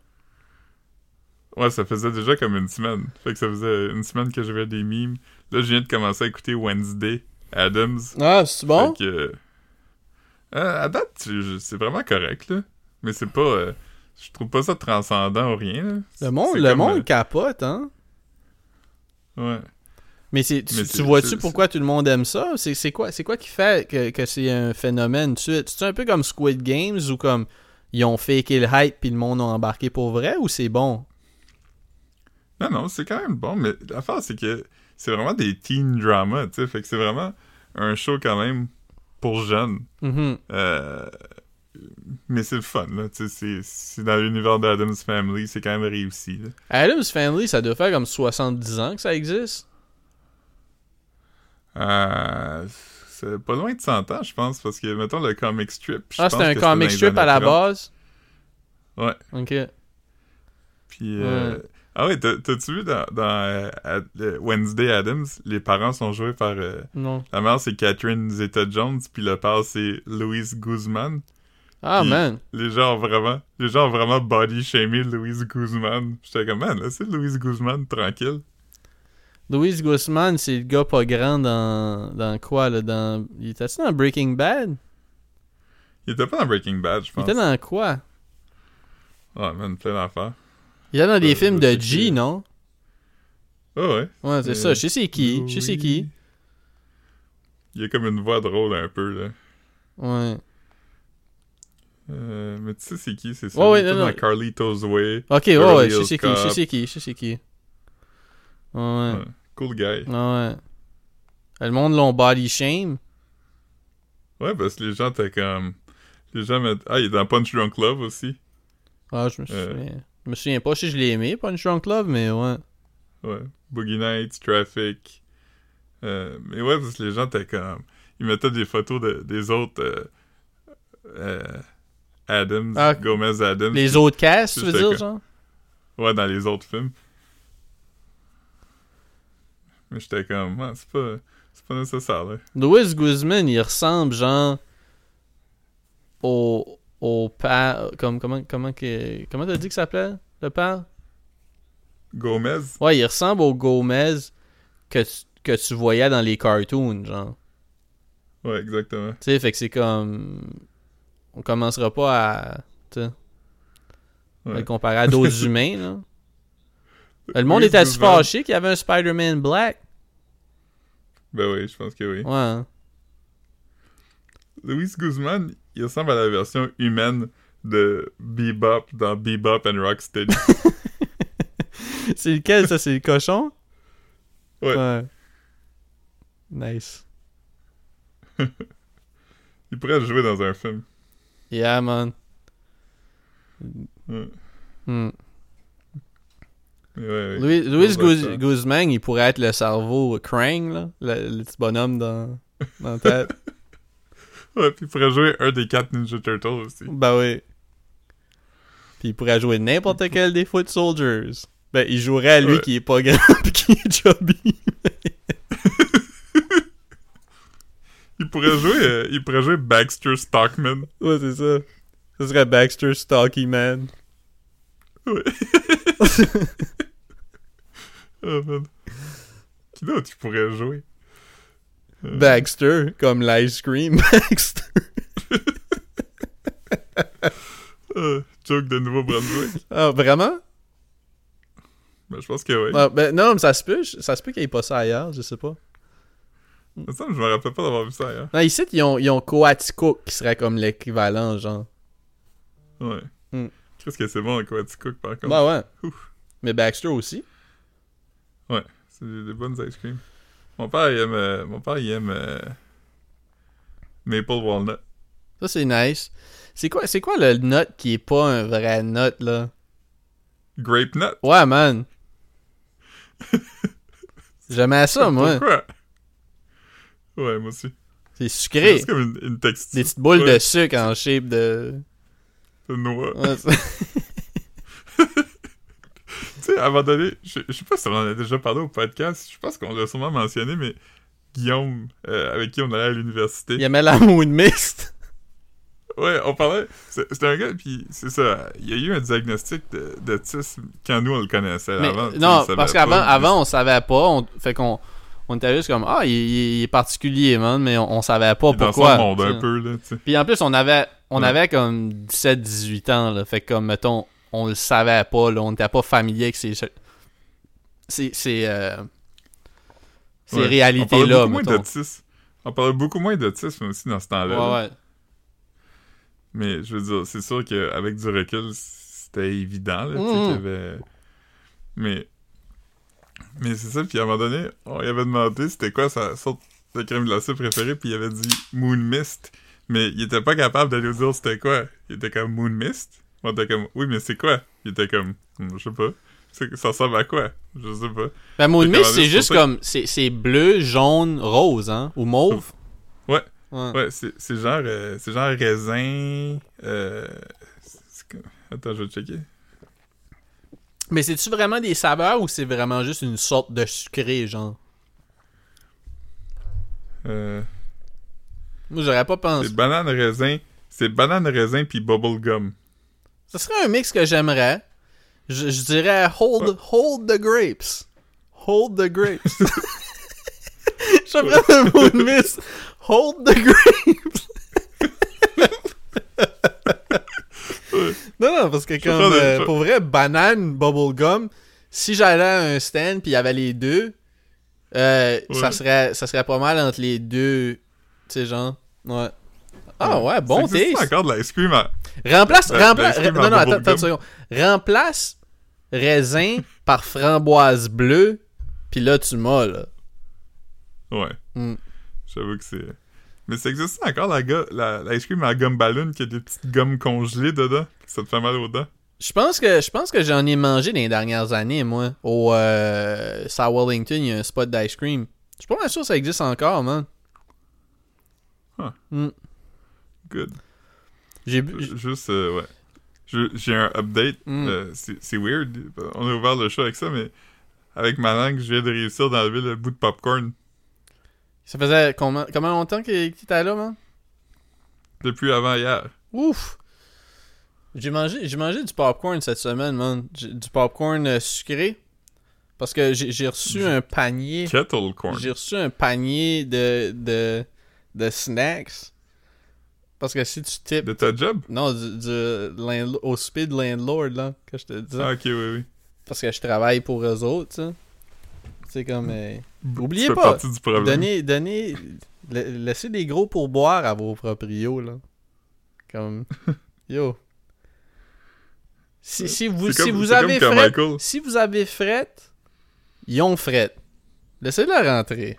Ouais, ça faisait déjà comme une semaine. Fait que ça faisait une semaine que j'avais des mimes. Là, je viens de commencer à écouter Wednesday Adams. Ah, c'est bon? Fait que... euh, à date, c'est vraiment correct, là. Mais c'est pas... euh, je trouve pas ça transcendant ou rien, là. Le monde, le monde capote, hein? euh, ouais. Mais, c'est, tu, Mais tu vois-tu pourquoi tout le monde aime ça? C'est, c'est quoi, c'est quoi qui fait que, que c'est un phénomène? C'est un peu comme Squid Games où comme ils ont faké le hype puis le monde a embarqué pour vrai ou c'est bon? Non, non, c'est quand même bon, mais l'affaire, c'est que c'est vraiment des teen dramas, tu sais. Fait que c'est vraiment un show quand même pour jeunes. Mhm. Euh, mais c'est le fun, là. C'est- dans l'univers d'Adam's Family, c'est quand même réussi, là. Adam's Family, ça doit faire comme 70 ans que ça existe. Euh, c'est pas loin de 100 ans, je pense, parce que, mettons, le comic strip. Ah, c'était un comic strip à la années 30. base? Ouais. Ok. Puis, euh, Ouais. Ah ouais, t'as- t'as-tu vu dans, dans euh, Wednesday Adams, les parents sont joués par... euh, Non. la mère, c'est Catherine Zeta-Jones, puis le père, c'est Louise Guzman. Ah, Puis- man. Les gens ont vraiment, les gens ont vraiment body shamé Louise Guzman. J'étais comme, man, là, c'est Louise Guzman, tranquille. Louis Guzman, c'est le gars pas grand dans, dans quoi, là? Dans... Il était-tu dans Breaking Bad? Il était pas dans Breaking Bad, je Il pense. était dans quoi? Ah, man, plein d'affaires. Il était dans des Euh, films de G, non? Ah ouais. Ouais, c'est Euh, ça. Je sais c'est qui. Je sais qui. Il a comme une voix drôle un peu, là. Ouais. Euh, mais tu sais c'est qui, c'est ça? Ouais, ouais, non, non. Carlito's Way. Ok, ouais, ouais, je sais qui, je sais qui, je sais qui. Ouais, Ouais. Cool guy. ouais. ouais. Le monde l'ont body shame. Ouais, parce que les gens étaient comme... Les gens mettent... Ah, il est dans Punch Drunk Love aussi. Ah, je me Euh. souviens. Je me souviens pas si je l'ai aimé, Punch Drunk Love, mais ouais. Ouais. Boogie Nights, Traffic. Euh, mais ouais, parce que les gens étaient comme... Ils mettaient des photos de, des autres... euh, euh, Adams, Ah. Gomez Adams. Les autres casts, tu veux dire, genre? Ouais, dans les autres films. Mais j'étais comme... Ouais, c'est pas... C'est pas nécessaire, là. Louis Guzman, il ressemble, genre, au, au père, comme, comment, comment que, comment t'as dit que ça s'appelait, le père? Gomez? Ouais, il ressemble au Gomez que tu, que tu voyais dans les cartoons, genre. Ouais, exactement. Tu sais, fait que c'est comme. On commencera pas à. Ouais. le comparer à d'autres humains, là. Le monde Louis était assez fâché qu'il y avait un Spider-Man Black. Ben oui, je pense que oui. Ouais. hein. Luis Guzman, il ressemble à la version humaine de Bebop dans Bebop and Rocksteady. C'est lequel, ça? C'est le cochon? Ouais. Nice. Il pourrait jouer dans un film. Yeah, man. Ouais. Hmm. Ouais. Louis, Louis Guz-. Guzman, il pourrait être le cerveau Krang, là. Le, le petit bonhomme dans, dans la tête. Ouais, puis il pourrait jouer un des quatre Ninja Turtles aussi. ben oui. Puis il pourrait jouer n'importe quel des Foot Soldiers. Ben, il jouerait à lui Ouais. qui est pas grand pis qui est chubby. Il pourrait jouer, euh, il pourrait jouer Baxter Stockman. Ouais, c'est ça. Ce serait Baxter Stocky Man. Ouais. oh man. Qui d'autre il pourrait jouer? Euh, Baxter, comme l'ice cream Baxter. euh, joke de Nouveau-Brunswick. Ah, vraiment? Ben, je pense que oui. Ah, ben, non, mais ça se peut. Ça se peut qu'il n'y ait pas ça ailleurs, je sais pas. Semble que je me rappelle pas d'avoir vu ça ailleurs. Non, ici, ils ont, ils ont Coaticook qui serait comme l'équivalent, genre. Ouais. Hmm. Qu'est-ce que c'est bon en Quantic Cook par contre? Ouais, ouais. Ouf. Mais Baxter aussi. C'est des, des bonnes ice cream. Mon père, il aime, euh, mon père, il aime euh, Maple Walnut. Ça, c'est nice. C'est quoi, c'est quoi le nut qui est pas un vrai nut, là? Grape Nut. Ouais, man. J'aimais ça, moi. Pourquoi? Ouais, moi aussi. C'est C'est sucré. juste comme une, une texture. Des petites boules Ouais, de sucre en shape de... de noix. Ouais, c'est- Tu sais, à un moment donné, je, je sais pas si on en a déjà parlé au podcast, je pense qu'on l'a sûrement mentionné, mais Guillaume, euh, avec qui on allait à l'université. Il aimait la moon mist. Ouais, on parlait. c'est- C'était un gars, puis c'est ça. Il y a eu un diagnostic de- d'autisme quand nous on le connaissait. Mais, avant, non, parce qu'avant, avant, on savait pas. On, fait qu'on on était juste comme, ah, il, est particulier, man, mais on, on savait pas dans pourquoi. monde tu un peu, là. Puis en plus, on avait, on Ouais. avait comme 17-18 ans, là. Fait que, comme, mettons, on le savait pas, là. On n'était pas familier avec ces. Ces. Ces, euh, ces Ouais. On réalités-là, parlait beaucoup moins d'autisme. On parlait beaucoup moins d'autisme aussi dans ce temps-là. là. Ouais, ouais. Mais je veux dire, c'est sûr qu'avec du recul, c'était évident, là, tu sais, Mhm. qu'il y avait... Mais... Mais c'est ça, puis à un moment donné, on lui avait demandé c'était quoi sa sorte de crème glacée préférée, puis il avait dit Moon Mist. Mais il était pas capable de nous dire c'était quoi. Il était comme Moon Mist. On était comme, oui, mais c'est quoi? Il était comme, je sais pas. Ça ressemble à quoi? Je sais pas. Ben, Moon Mist, c'est juste comme. C'est bleu, jaune, rose, hein? Ou mauve. Ouais. Ouais. Ouais, c'est genre, euh, genre raisin. Euh, Attends, je vais checker. Mais c'est-tu vraiment des saveurs ou c'est vraiment juste une sorte de sucré, genre? Euh, Moi, j'aurais pas pensé. c'est banane raisin. C'est banane raisin puis bubble gum. Ce serait un mix que j'aimerais. Je, je dirais hold, hold the grapes. Hold the grapes. J'aimerais le mot de miss. Hold the grapes. non, non, parce que comme, euh, pour vrai, banane, bubblegum, si j'allais à un stand puis il y avait les deux, euh, ça, serait, ça serait pas mal entre les deux. Tu sais, genre. Ouais. Ah ouais, bon taste. encore de l'ice cream. à- Remplace, non, non, attends, une seconde. Remplace raisin par framboise bleue, puis là, tu m'as, là. Ouais. Mm. J'avoue que c'est. Mais ça existe encore la, ga- la, l'ice cream à gomme ballon qui a des petites gommes congelées dedans. Ça te fait mal aux dents. Je pense que je pense que j'en ai mangé dans les dernières années, moi. Au euh, South Wellington, il y a un spot d'ice cream. Je suis pas mal sûr que ça existe encore, man. Huh. Mm. Good. J'ai Juste, euh, ouais. J'ai un update. Mm. Euh, c'est c'est weird. On a ouvert le show avec ça, mais avec ma langue, je viens de réussir d'enlever le bout de popcorn Ça faisait combien, combien longtemps qu'il était là, man? depuis avant hier. Ouf! J'ai mangé, j'ai mangé du popcorn cette semaine, man. Du popcorn euh, sucré. Parce que j'ai reçu un panier. Kettle corn. J'ai reçu un panier de, de, de snacks. Parce que si tu types. De ta job? Non, du, au speed landlord, là, que je te dis. Ah, ok, oui, oui. Parce que je travaille pour eux autres, tu sais. C'est comme. euh, Oubliez pas, partie du problème. Donnez, donnez, la- laissez des gros pourboires à vos proprios, là. Comme, yo, Si, si vous, si vous avez fret, si vous avez fret, ils ont fret. Laissez-le rentrer.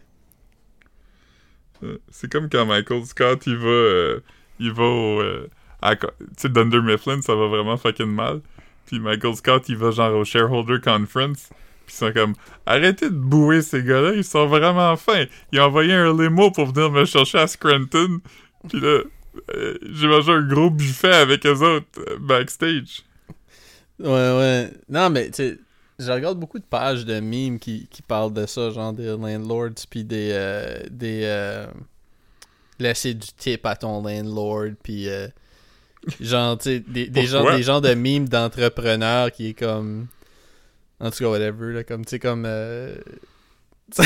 Euh, C'est comme quand Michael Scott, il va, euh, il va au... euh, tu sais, Dunder Mifflin, ça va vraiment fucking mal. Puis Michael Scott, il va genre au Shareholder Conference. Puis ils sont comme, arrêtez de bouer ces gars-là, ils sont vraiment fins. Ils ont envoyé un limo pour venir me chercher à Scranton. Puis là, euh, j'ai mangé un gros buffet avec eux autres euh, backstage. Ouais, ouais. Non, mais tu sais, je regarde beaucoup de pages de memes qui, qui parlent de ça, genre des landlords, puis des. euh, des euh, laisser du tip à ton landlord, puis. genre, tu sais, des, des, gens, des gens de memes d'entrepreneurs qui est comme. En tout cas, whatever, là, comme, tu sais, comme. euh,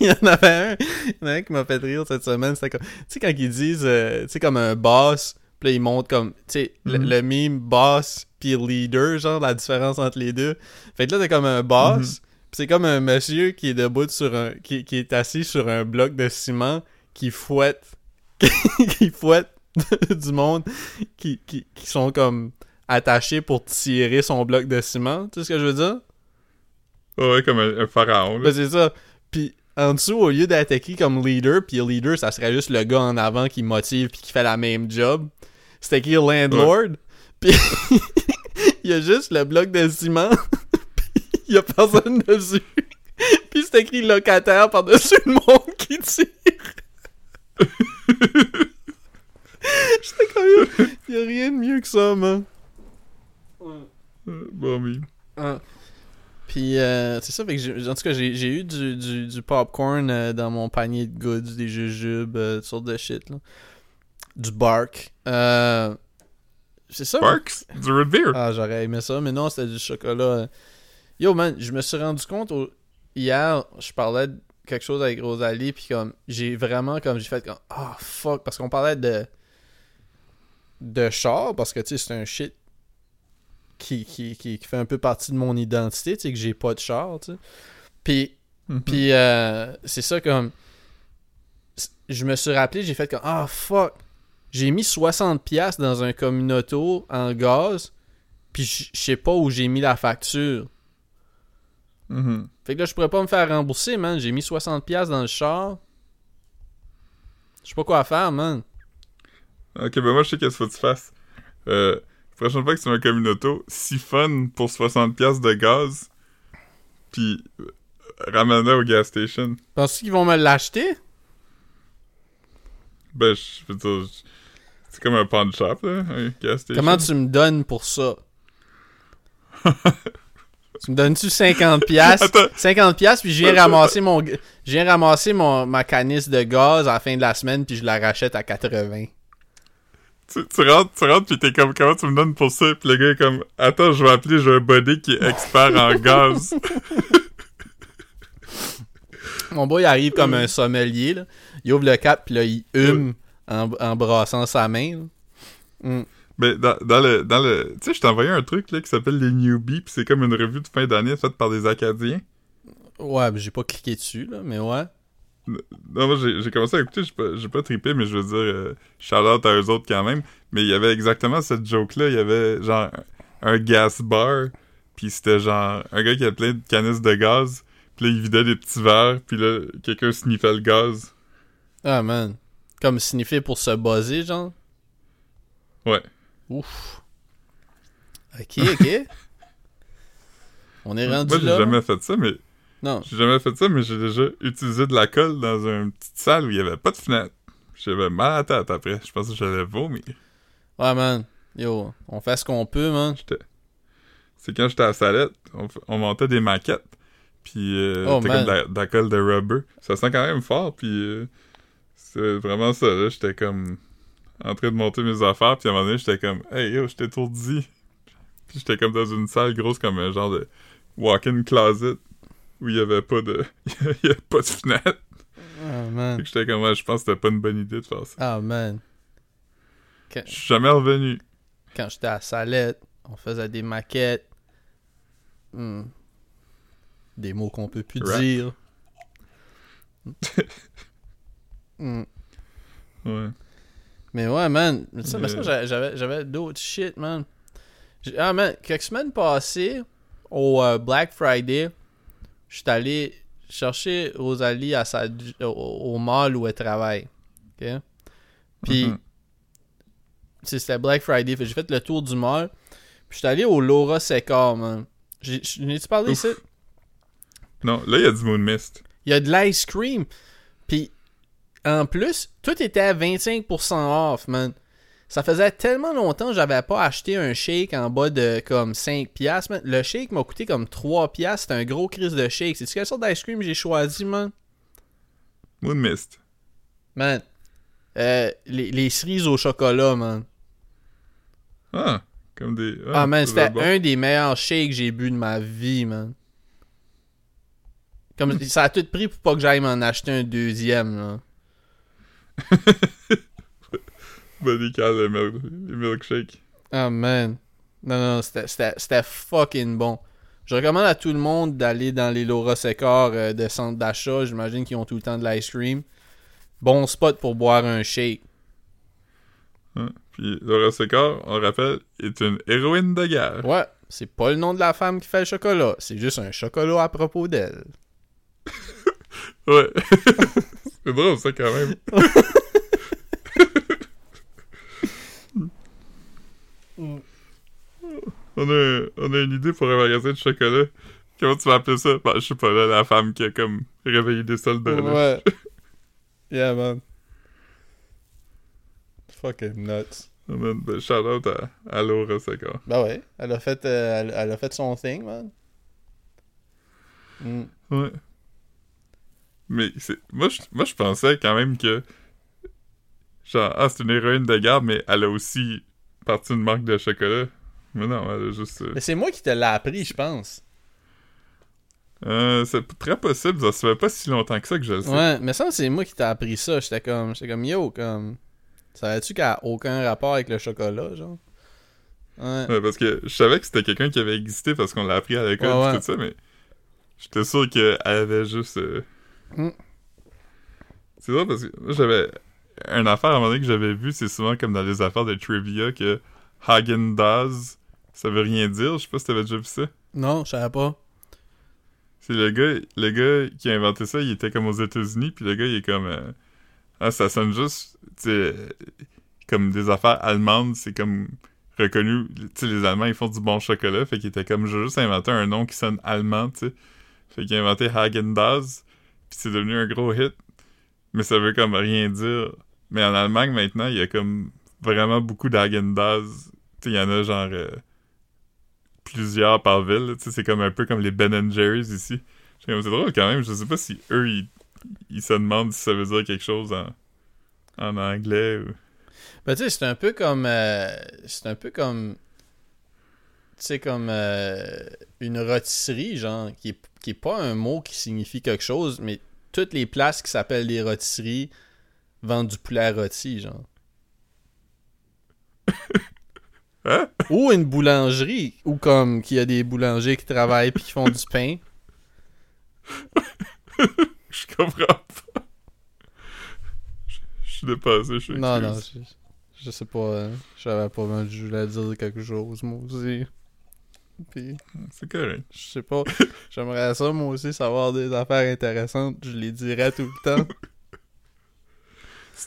il y en avait un, il y en a un qui m'a fait rire cette semaine, c'était comme. Tu sais, quand ils disent, euh, tu sais, comme un boss, puis là, ils montrent comme, tu sais, le- Mhm. le, meme boss puis leader, genre, la différence entre les deux. Fait que là, t'as comme un boss, puis c'est comme un monsieur qui est debout sur un. qui, qui est assis sur un bloc de ciment qui fouette. qui fouette du monde qui, qui, qui sont comme attachés pour tirer son bloc de ciment. Tu sais ce que je veux dire? Ouais, comme un, un pharaon. là. Ben, c'est ça. Puis en dessous, au lieu d'être écrit comme leader, puis leader, ça serait juste le gars en avant qui motive puis qui fait la même job. C'est écrit landlord. Puis il y a juste le bloc de ciment. puis il y a personne dessus. puis c'est écrit locataire par-dessus le monde qui tire. J'étais comme, il y a rien de mieux que ça, man. Euh, Bon, mais... Ah. Puis, euh, c'est ça, fait que en tout cas, j'ai eu du, du, du popcorn euh, dans mon panier de goods, des jujubes, euh, toutes sortes de shit, là. Du bark. C'est ça? Sparks, du root beer? Ah, j'aurais aimé ça, mais non, c'était du chocolat. Yo, man, je me suis rendu compte, au- hier, je parlais de quelque chose avec Rosalie, puis comme, j'ai vraiment, comme, j'ai fait comme, ah, fuck, parce qu'on parlait de, de char, parce que, tu sais, c'est un shit qui, qui, qui, qui fait un peu partie de mon identité, tu sais, que j'ai pas de char, tu sais. Puis, Mhm. puis euh, c'est ça comme. Je me suis rappelé, j'ai fait comme Ah fuck! J'ai mis 60$ dans un communauto en gaz, puis je je sais pas où j'ai mis la facture. Mhm. Fait que là, je pourrais pas me faire rembourser, man. J'ai mis 60$ dans le char. Je sais pas quoi faire, man. Ok, ben moi, je sais qu'est-ce qu'il faut que tu fasses. Euh, prochaine fois que tu mets un communauto, siphonne pour 60$ de gaz, puis euh, ramène-le au gas station. Penses-tu qu'ils vont me l'acheter? Ben, je veux dire, c'est comme un pawn shop, là, un gas station. Comment tu me donnes pour ça? tu me donnes-tu 50$? piastres? Attends. 50$ piastres, puis je viens ramasser mon je viens ramasser mon ma canisse de gaz à la fin de la semaine puis je la rachète à 80. Tu, tu rentres, tu rentres, pis t'es comme, comment tu me donnes pour ça? Pis le gars est comme, attends, je vais appeler, j'ai un body qui est expert en gaz. Mon boy arrive comme un sommelier là. Il ouvre le cap puis là il hume en, en brassant sa main. Mm. Mais dans, dans le, dans le, tu sais, je t'ai envoyé un truc, là, qui s'appelle les Newbies, pis c'est comme une revue de fin d'année faite par des Acadiens. Ouais, mais j'ai pas cliqué dessus là, mais ouais. Non, moi, j'ai commencé à écouter, j'ai pas, pas trippé, mais je veux dire, euh, shout-out à eux autres quand même. Mais il y avait exactement cette joke-là. Il y avait, genre, un gas bar, puis c'était genre, un gars qui avait plein de canisses de gaz, puis là, il vidait des petits verres, puis là, quelqu'un sniffait le gaz. Ah man. Comme sniffer pour se buzzer genre? Ouais. Ouf. OK, OK. On est rendu Moi, j'ai jamais fait ça, mais Non. j'ai jamais fait ça, mais j'ai déjà utilisé de la colle dans une petite salle où il y avait pas de fenêtre. J'avais mal à la tête après. Je pensais que j'allais vomir. Ouais man. Yo, on fait ce qu'on peut, man. C'est quand j'étais à la salette, on, f- on montait des maquettes, puis euh, Oh, man. comme de la, de la colle de rubber. Ça sent quand même fort, puis euh, c'est vraiment ça, là. J'étais comme en train de monter mes affaires, puis à un moment donné, j'étais comme « Hey, yo, j'étais étourdi! » Puis j'étais comme dans une salle grosse comme un genre de walk-in closet, où il y avait pas de... il y avait pas de fenêtre. Ah Fait man. que j'étais comme « Ouais, je pense que c'était pas une bonne idée de faire ça. Ah man. Quand, » Je suis jamais revenu. quand j'étais à Salette, on faisait des maquettes. Hmm. Des mots qu'on peut plus Rap. dire. Hmm. Ouais. Mais ouais, man. Mais ça, mais ça, j'a- j'avais, j'avais d'autres shit, man. J'ai- Ah, man, quelques semaines passées, au euh, Black Friday, je suis allé chercher Rosalie à sa, au, au mall où elle travaille. OK? Puis, Mhm. sais, c'était Black Friday, j'ai fait le tour du mall. Puis, je suis allé au Laura Secor, man. N'ai-tu parlé Ouf. ici? Non, là, il y a du Moon Mist. Il y a de l'ice cream. Puis, en plus, tout était à 25% off, man. Ça faisait tellement longtemps que j'avais pas acheté un shake en bas de comme 5 piastres, man. Le shake m'a coûté comme 3 piastres. C'était un gros crise de shake. C'est-tu quelle sorte d'ice cream j'ai choisi, man? Moon Mist. Man. Euh, les, les cerises au chocolat, man. Ah, comme des... Ah, man, ça doit c'était un des meilleurs shakes que j'ai bu de ma vie, man. Comme, ça a tout pris pour pas que j'aille m'en acheter un deuxième, là. Ben, des cales de mil- les milkshakes. Ah man. Non, non, c'était- fucking bon. Je recommande à tout le monde d'aller dans les Laura Secor euh, de centre d'achat. J'imagine qu'ils ont tout le temps de l'ice cream. Bon spot pour boire un shake. Hein? Puis Laura Secor, on le rappelle, est une héroïne de guerre. Ouais, c'est pas le nom de la femme qui fait le chocolat. C'est juste un chocolat à propos d'elle. Ouais. c'est drôle, ça, quand même. on, a, on a une idée pour un magasin de chocolat. Comment tu vas appeler ça? Ben, je sais pas, là, la femme qui a comme réveillé des soldats. Ouais. yeah, man. Fucking nuts. Ah, man, Ben, shout out à, à Laura Secor. Ben ouais, elle a fait, euh, elle, elle a fait son thing, man. Mm. Ouais. Mais c'est moi je moi je pensais quand même que genre ah c'est une héroïne de guerre mais elle a aussi parti une marque de chocolat. Mais non, elle a juste euh, Mais c'est moi qui te l'ai appris, je pense. euh, c'est très possible, ça se fait pas si longtemps que ça que je le sais. Ouais, mais ça, c'est moi qui t'ai appris ça. J'étais comme, j'étais comme, yo, comme. Savais-tu qu'elle a aucun rapport avec le chocolat, genre? Ouais. Ouais, parce que je savais que c'était quelqu'un qui avait existé parce qu'on l'a appris à l'école Ouais, tout ça, mais j'étais sûr qu'elle avait juste. euh, Mm. C'est drôle parce que moi j'avais une affaire à un moment donné que j'avais vu, c'est souvent comme dans les affaires de trivia que Hagen Dazs, ça veut rien dire. Je sais pas si t'avais déjà vu ça. Non, je savais pas. C'est le gars, le gars qui a inventé ça, il était comme aux États-Unis, puis le gars il est comme euh, ah ça sonne juste, tu sais, euh, comme des affaires allemandes, c'est comme reconnu, tu sais les Allemands ils font du bon chocolat, fait qu'il était comme je vais juste inventer un nom qui sonne allemand, tu sais, fait qu'il a inventé Hagen Dazs, puis c'est devenu un gros hit, mais ça veut comme rien dire. Mais en Allemagne maintenant il y a comme vraiment beaucoup sais il y en a genre euh, plusieurs par ville. c'est comme un peu comme les Ben Jerry's ici. C'est drôle quand même. Je sais pas si eux, ils, ils se demandent si ça veut dire quelque chose en, en anglais ou... Ben, tu sais, c'est un peu comme. euh, c'est un peu comme. Tu sais, comme. euh, une rôtisserie, genre, qui est, qui est pas un mot qui signifie quelque chose, mais toutes les places qui s'appellent des rôtisseries vendent du poulet rôti, genre. Hein? Ou une boulangerie, ou comme qu'il y a des boulangers qui travaillent puis qui font du pain. Je comprends pas. Je, suis dépassé, je suis Non, non, je, je sais pas. euh, Je savais pas, je voulais dire quelque chose, moi aussi. Puis, C'est correct. je sais pas. J'aimerais ça, moi aussi, savoir des affaires intéressantes. Je les dirais tout le temps.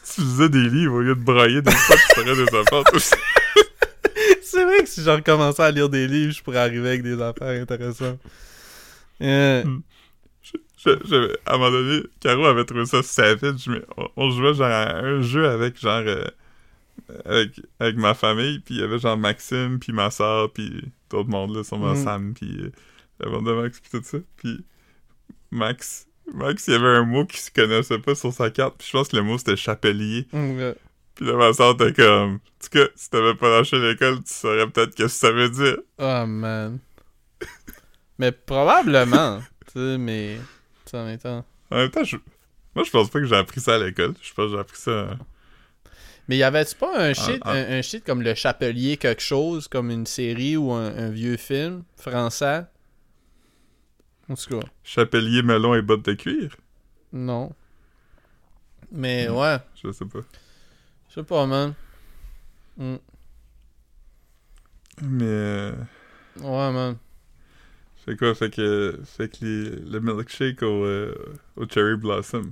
Si tu lisais des livres au lieu de brailler des fois, tu ferais des affaires. C'est vrai que si je recommençais à lire des livres, je pourrais arriver avec des affaires intéressantes. Euh, Je- j'avais- à un moment donné, Caro avait trouvé ça savage, mais on, on jouait genre à un jeu avec genre euh, avec, avec ma famille, puis il y avait genre Maxime, puis ma soeur, puis d'autres mondes là, sûrement Mm. Sam, puis euh, la bande de Max, puis tout ça, puis Max, Max, il y avait un mot qu'il se connaissait pas sur sa carte, puis je pense que le mot c'était chapelier, ouais. puis là ma soeur était comme, en tout cas, si t'avais pas lâché l'école, tu saurais peut-être qu'est-ce que ça veut dire. Oh, man. mais probablement. Tu sais, mais. en même temps. En même temps, je... moi je pense pas que j'ai appris ça à l'école, je pense que j'ai appris ça... euh, Mais y avait-tu pas un shit, ah. Un, un shit comme Le Chapelier quelque chose, comme une série ou un, un vieux film français? En tout cas, Chapelier, melon et bottes de cuir? non. Mais Hmm. ouais, Je sais pas. je sais pas, man. Hmm. Mais. euh, Ouais, man. Fait quoi? Fait que. Fait que les- le milkshake au, euh, au Cherry Blossom.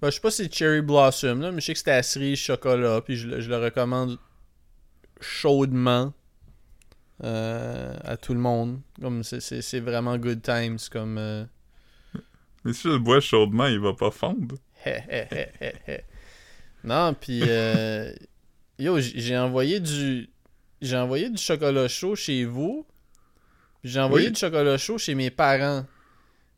Ben, je sais pas si c'est Cherry Blossom, là, mais je sais que c'était à cerise chocolat, puis je, le- je le recommande chaudement euh, à tout le monde. Comme c'est- vraiment good times, comme... euh, Mais si je le bois chaudement, il va pas fondre. Non, puis euh, yo, j'ai envoyé du j'ai envoyé du chocolat chaud chez vous. J'ai envoyé Oui. du chocolat chaud chez mes parents.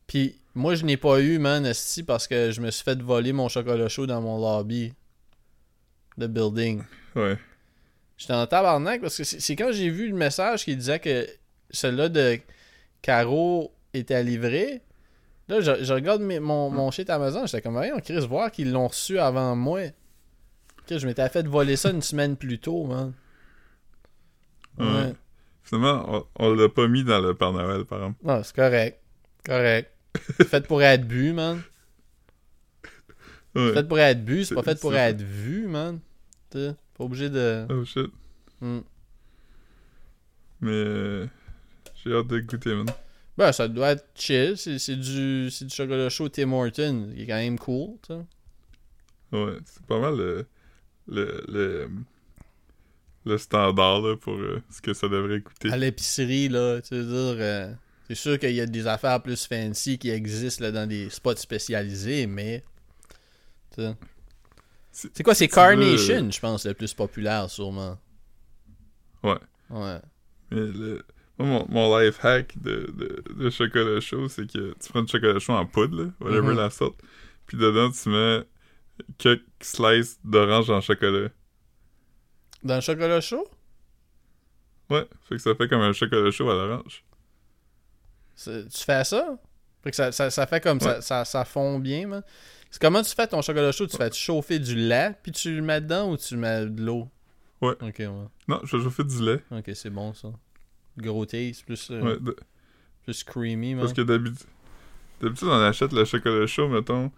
Puis moi je n'ai pas eu man esti parce que je me suis fait voler mon chocolat chaud dans mon lobby de building. Ouais. J'étais en tabarnak parce que c'est quand j'ai vu le message qui disait que celui-là de Caro était livré. Là, je, je regarde mes- mon, mon shit Amazon, j'étais comme, on Chris, voir qu'ils l'ont reçu avant moi. Je m'étais fait voler ça une semaine plus tôt, man. Ouais. Ouais. Finalement, on, on l'a pas mis dans le Père Noël, par exemple. Non, c'est correct. Correct. C'est fait pour être bu, man. C'est fait pour être bu, c'est pas fait pour être vu, man. T'sais, pas obligé de. Oh shit. Hmm. Mais. euh, J'ai hâte de goûter, man. Ben, ça doit être chill. C'est c'est du, c'est du chocolat chaud Tim Horton, qui est quand même cool, tu. Ouais, c'est pas mal le. Le. Le, le standard, là, pour euh, ce que ça devrait coûter. À l'épicerie, là, tu veux dire, euh, c'est sûr qu'il y a des affaires plus fancy qui existent là, dans des spots spécialisés, mais. tu sais. Si- C'est quoi, c'est si tu veux- Carnation, je pense, le plus populaire, sûrement. Ouais. Ouais. Mais le. Moi, mon, mon life hack de, de, de chocolat chaud, c'est que tu prends du chocolat chaud en poudre, là, whatever Mhm. la sorte, puis dedans, tu mets quelques slices d'orange en chocolat. Dans le chocolat chaud? Ouais, fait que ça fait comme un chocolat chaud à l'orange. Tu fais ça? Fait que ça, ça, ça fait comme ça, Ouais. ça, ça fond bien, man. Comment tu fais ton chocolat chaud? Tu fais chauffer du lait, puis tu le mets dedans ou tu mets de l'eau? Ouais. Ok, ouais. Non, je vais chauffer du lait. Ok, c'est bon ça. Gros taste, plus, euh, Ouais, de- plus creamy, man. parce que d'habitude, d'habitude, on achète le chocolat chaud, mettons,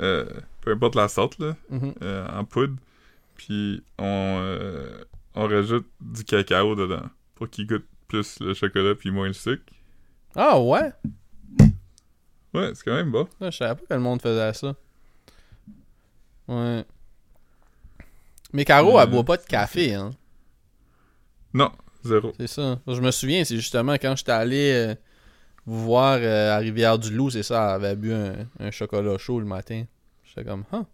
euh, peu importe la sorte, là, Mhm. euh, en poudre, puis on, euh, on rajoute du cacao dedans pour qu'il goûte plus le chocolat puis moins le sucre. Ah ouais? Ouais, c'est quand même bon. Là, je savais pas que le monde faisait ça. Ouais. Mais Caro, elle Euh, boit pas de café, hein. Non, zéro. C'est ça. Je me souviens, c'est justement quand j'étais allé euh, vous voir euh, à Rivière-du-Loup, c'est ça, elle avait bu un, un chocolat chaud le matin. J'étais comme, ah.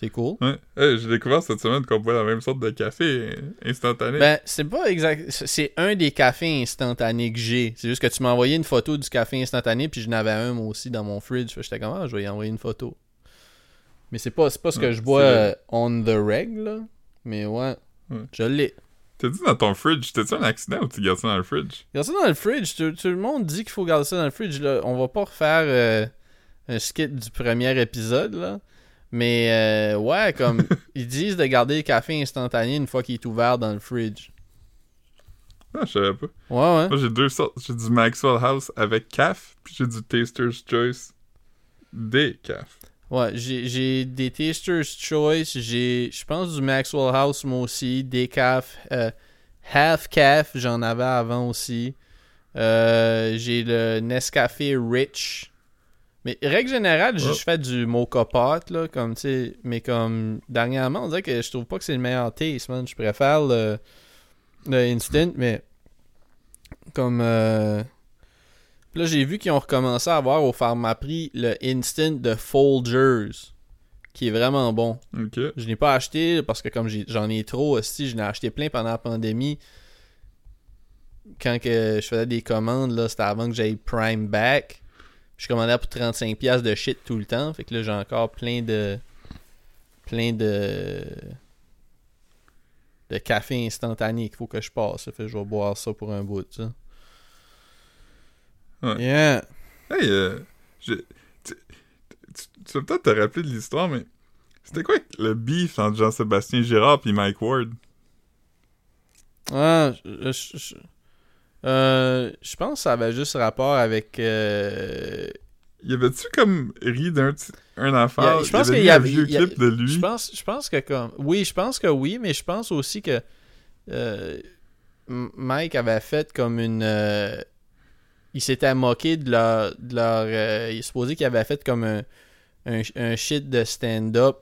C'est cool. Ouais. Hey, j'ai découvert cette semaine qu'on boit la même sorte de café euh, instantané. Ben, c'est pas exact. c'est- un des cafés instantanés que j'ai. C'est juste que tu m'as envoyé une photo du café instantané, puis je n'avais un moi aussi dans mon fridge. J'étais comme, ah, je vais y envoyer une photo. Mais c'est pas, pas ce que Ouais, je bois euh, on the reg, là. Mais ouais, Ouais. je l'ai. T'as dit dans ton fridge, t'as-tu un accident ou tu gardes ça dans le fridge? Garde ça dans le fridge. Tout, tout le monde dit qu'il faut garder ça dans le fridge. Là. On va pas refaire euh, un skit du premier épisode, là. Mais euh, ouais, comme ils disent de garder le café instantané une fois qu'il est ouvert dans le fridge. Ah, je savais pas. Ouais, ouais. Moi, j'ai deux sortes. J'ai du Maxwell House avec CAF, puis j'ai du Taster's Choice des CAF. Ouais, j'ai j'ai des Taster's Choice, j'ai, je pense, du Maxwell House, moi aussi, des caf, euh, Half Caf, j'en avais avant aussi. Euh, j'ai le Nescafé Rich. Mais règle générale, Oh. je fais du Mocha Pot, là, comme, tu sais, mais comme, dernièrement, on dirait que je trouve pas que c'est le meilleur taste, man. Je préfère le, le Instant, mais, comme, euh, puis là, j'ai vu qu'ils ont recommencé à avoir au Pharmaprix le Instant de Folgers, qui est vraiment bon. Ok. Je n'ai pas acheté parce que comme j'en ai trop aussi, je n'ai acheté plein pendant la pandémie. Quand que je faisais des commandes, là, c'était avant que j'aille Prime Back. Je commandais pour 35$ de shit tout le temps. Fait que là, j'ai encore plein de. plein de. de café instantané qu'il faut que je passe. Fait que je vais boire ça pour un bout, ça. Ouais. Yeah. Hey, euh, tu, tu, tu vas peut-être te rappeler de l'histoire, mais c'était quoi le beef entre Jean-Sébastien Girard et Mike Ward? Ah, je, je- je- euh, je pense que ça avait juste rapport avec. euh, Y avait-tu comme ri d'un un enfant? Il y a- je pense il qu'il y y avait un vieux il y a- clip de lui? Je pense, je pense que comme. Oui, je pense que oui, mais je pense aussi que. euh, Mike avait fait comme une. Il s'était moqué de leur. De leur euh, il supposé qu'il avait fait comme un, un, un shit de stand-up.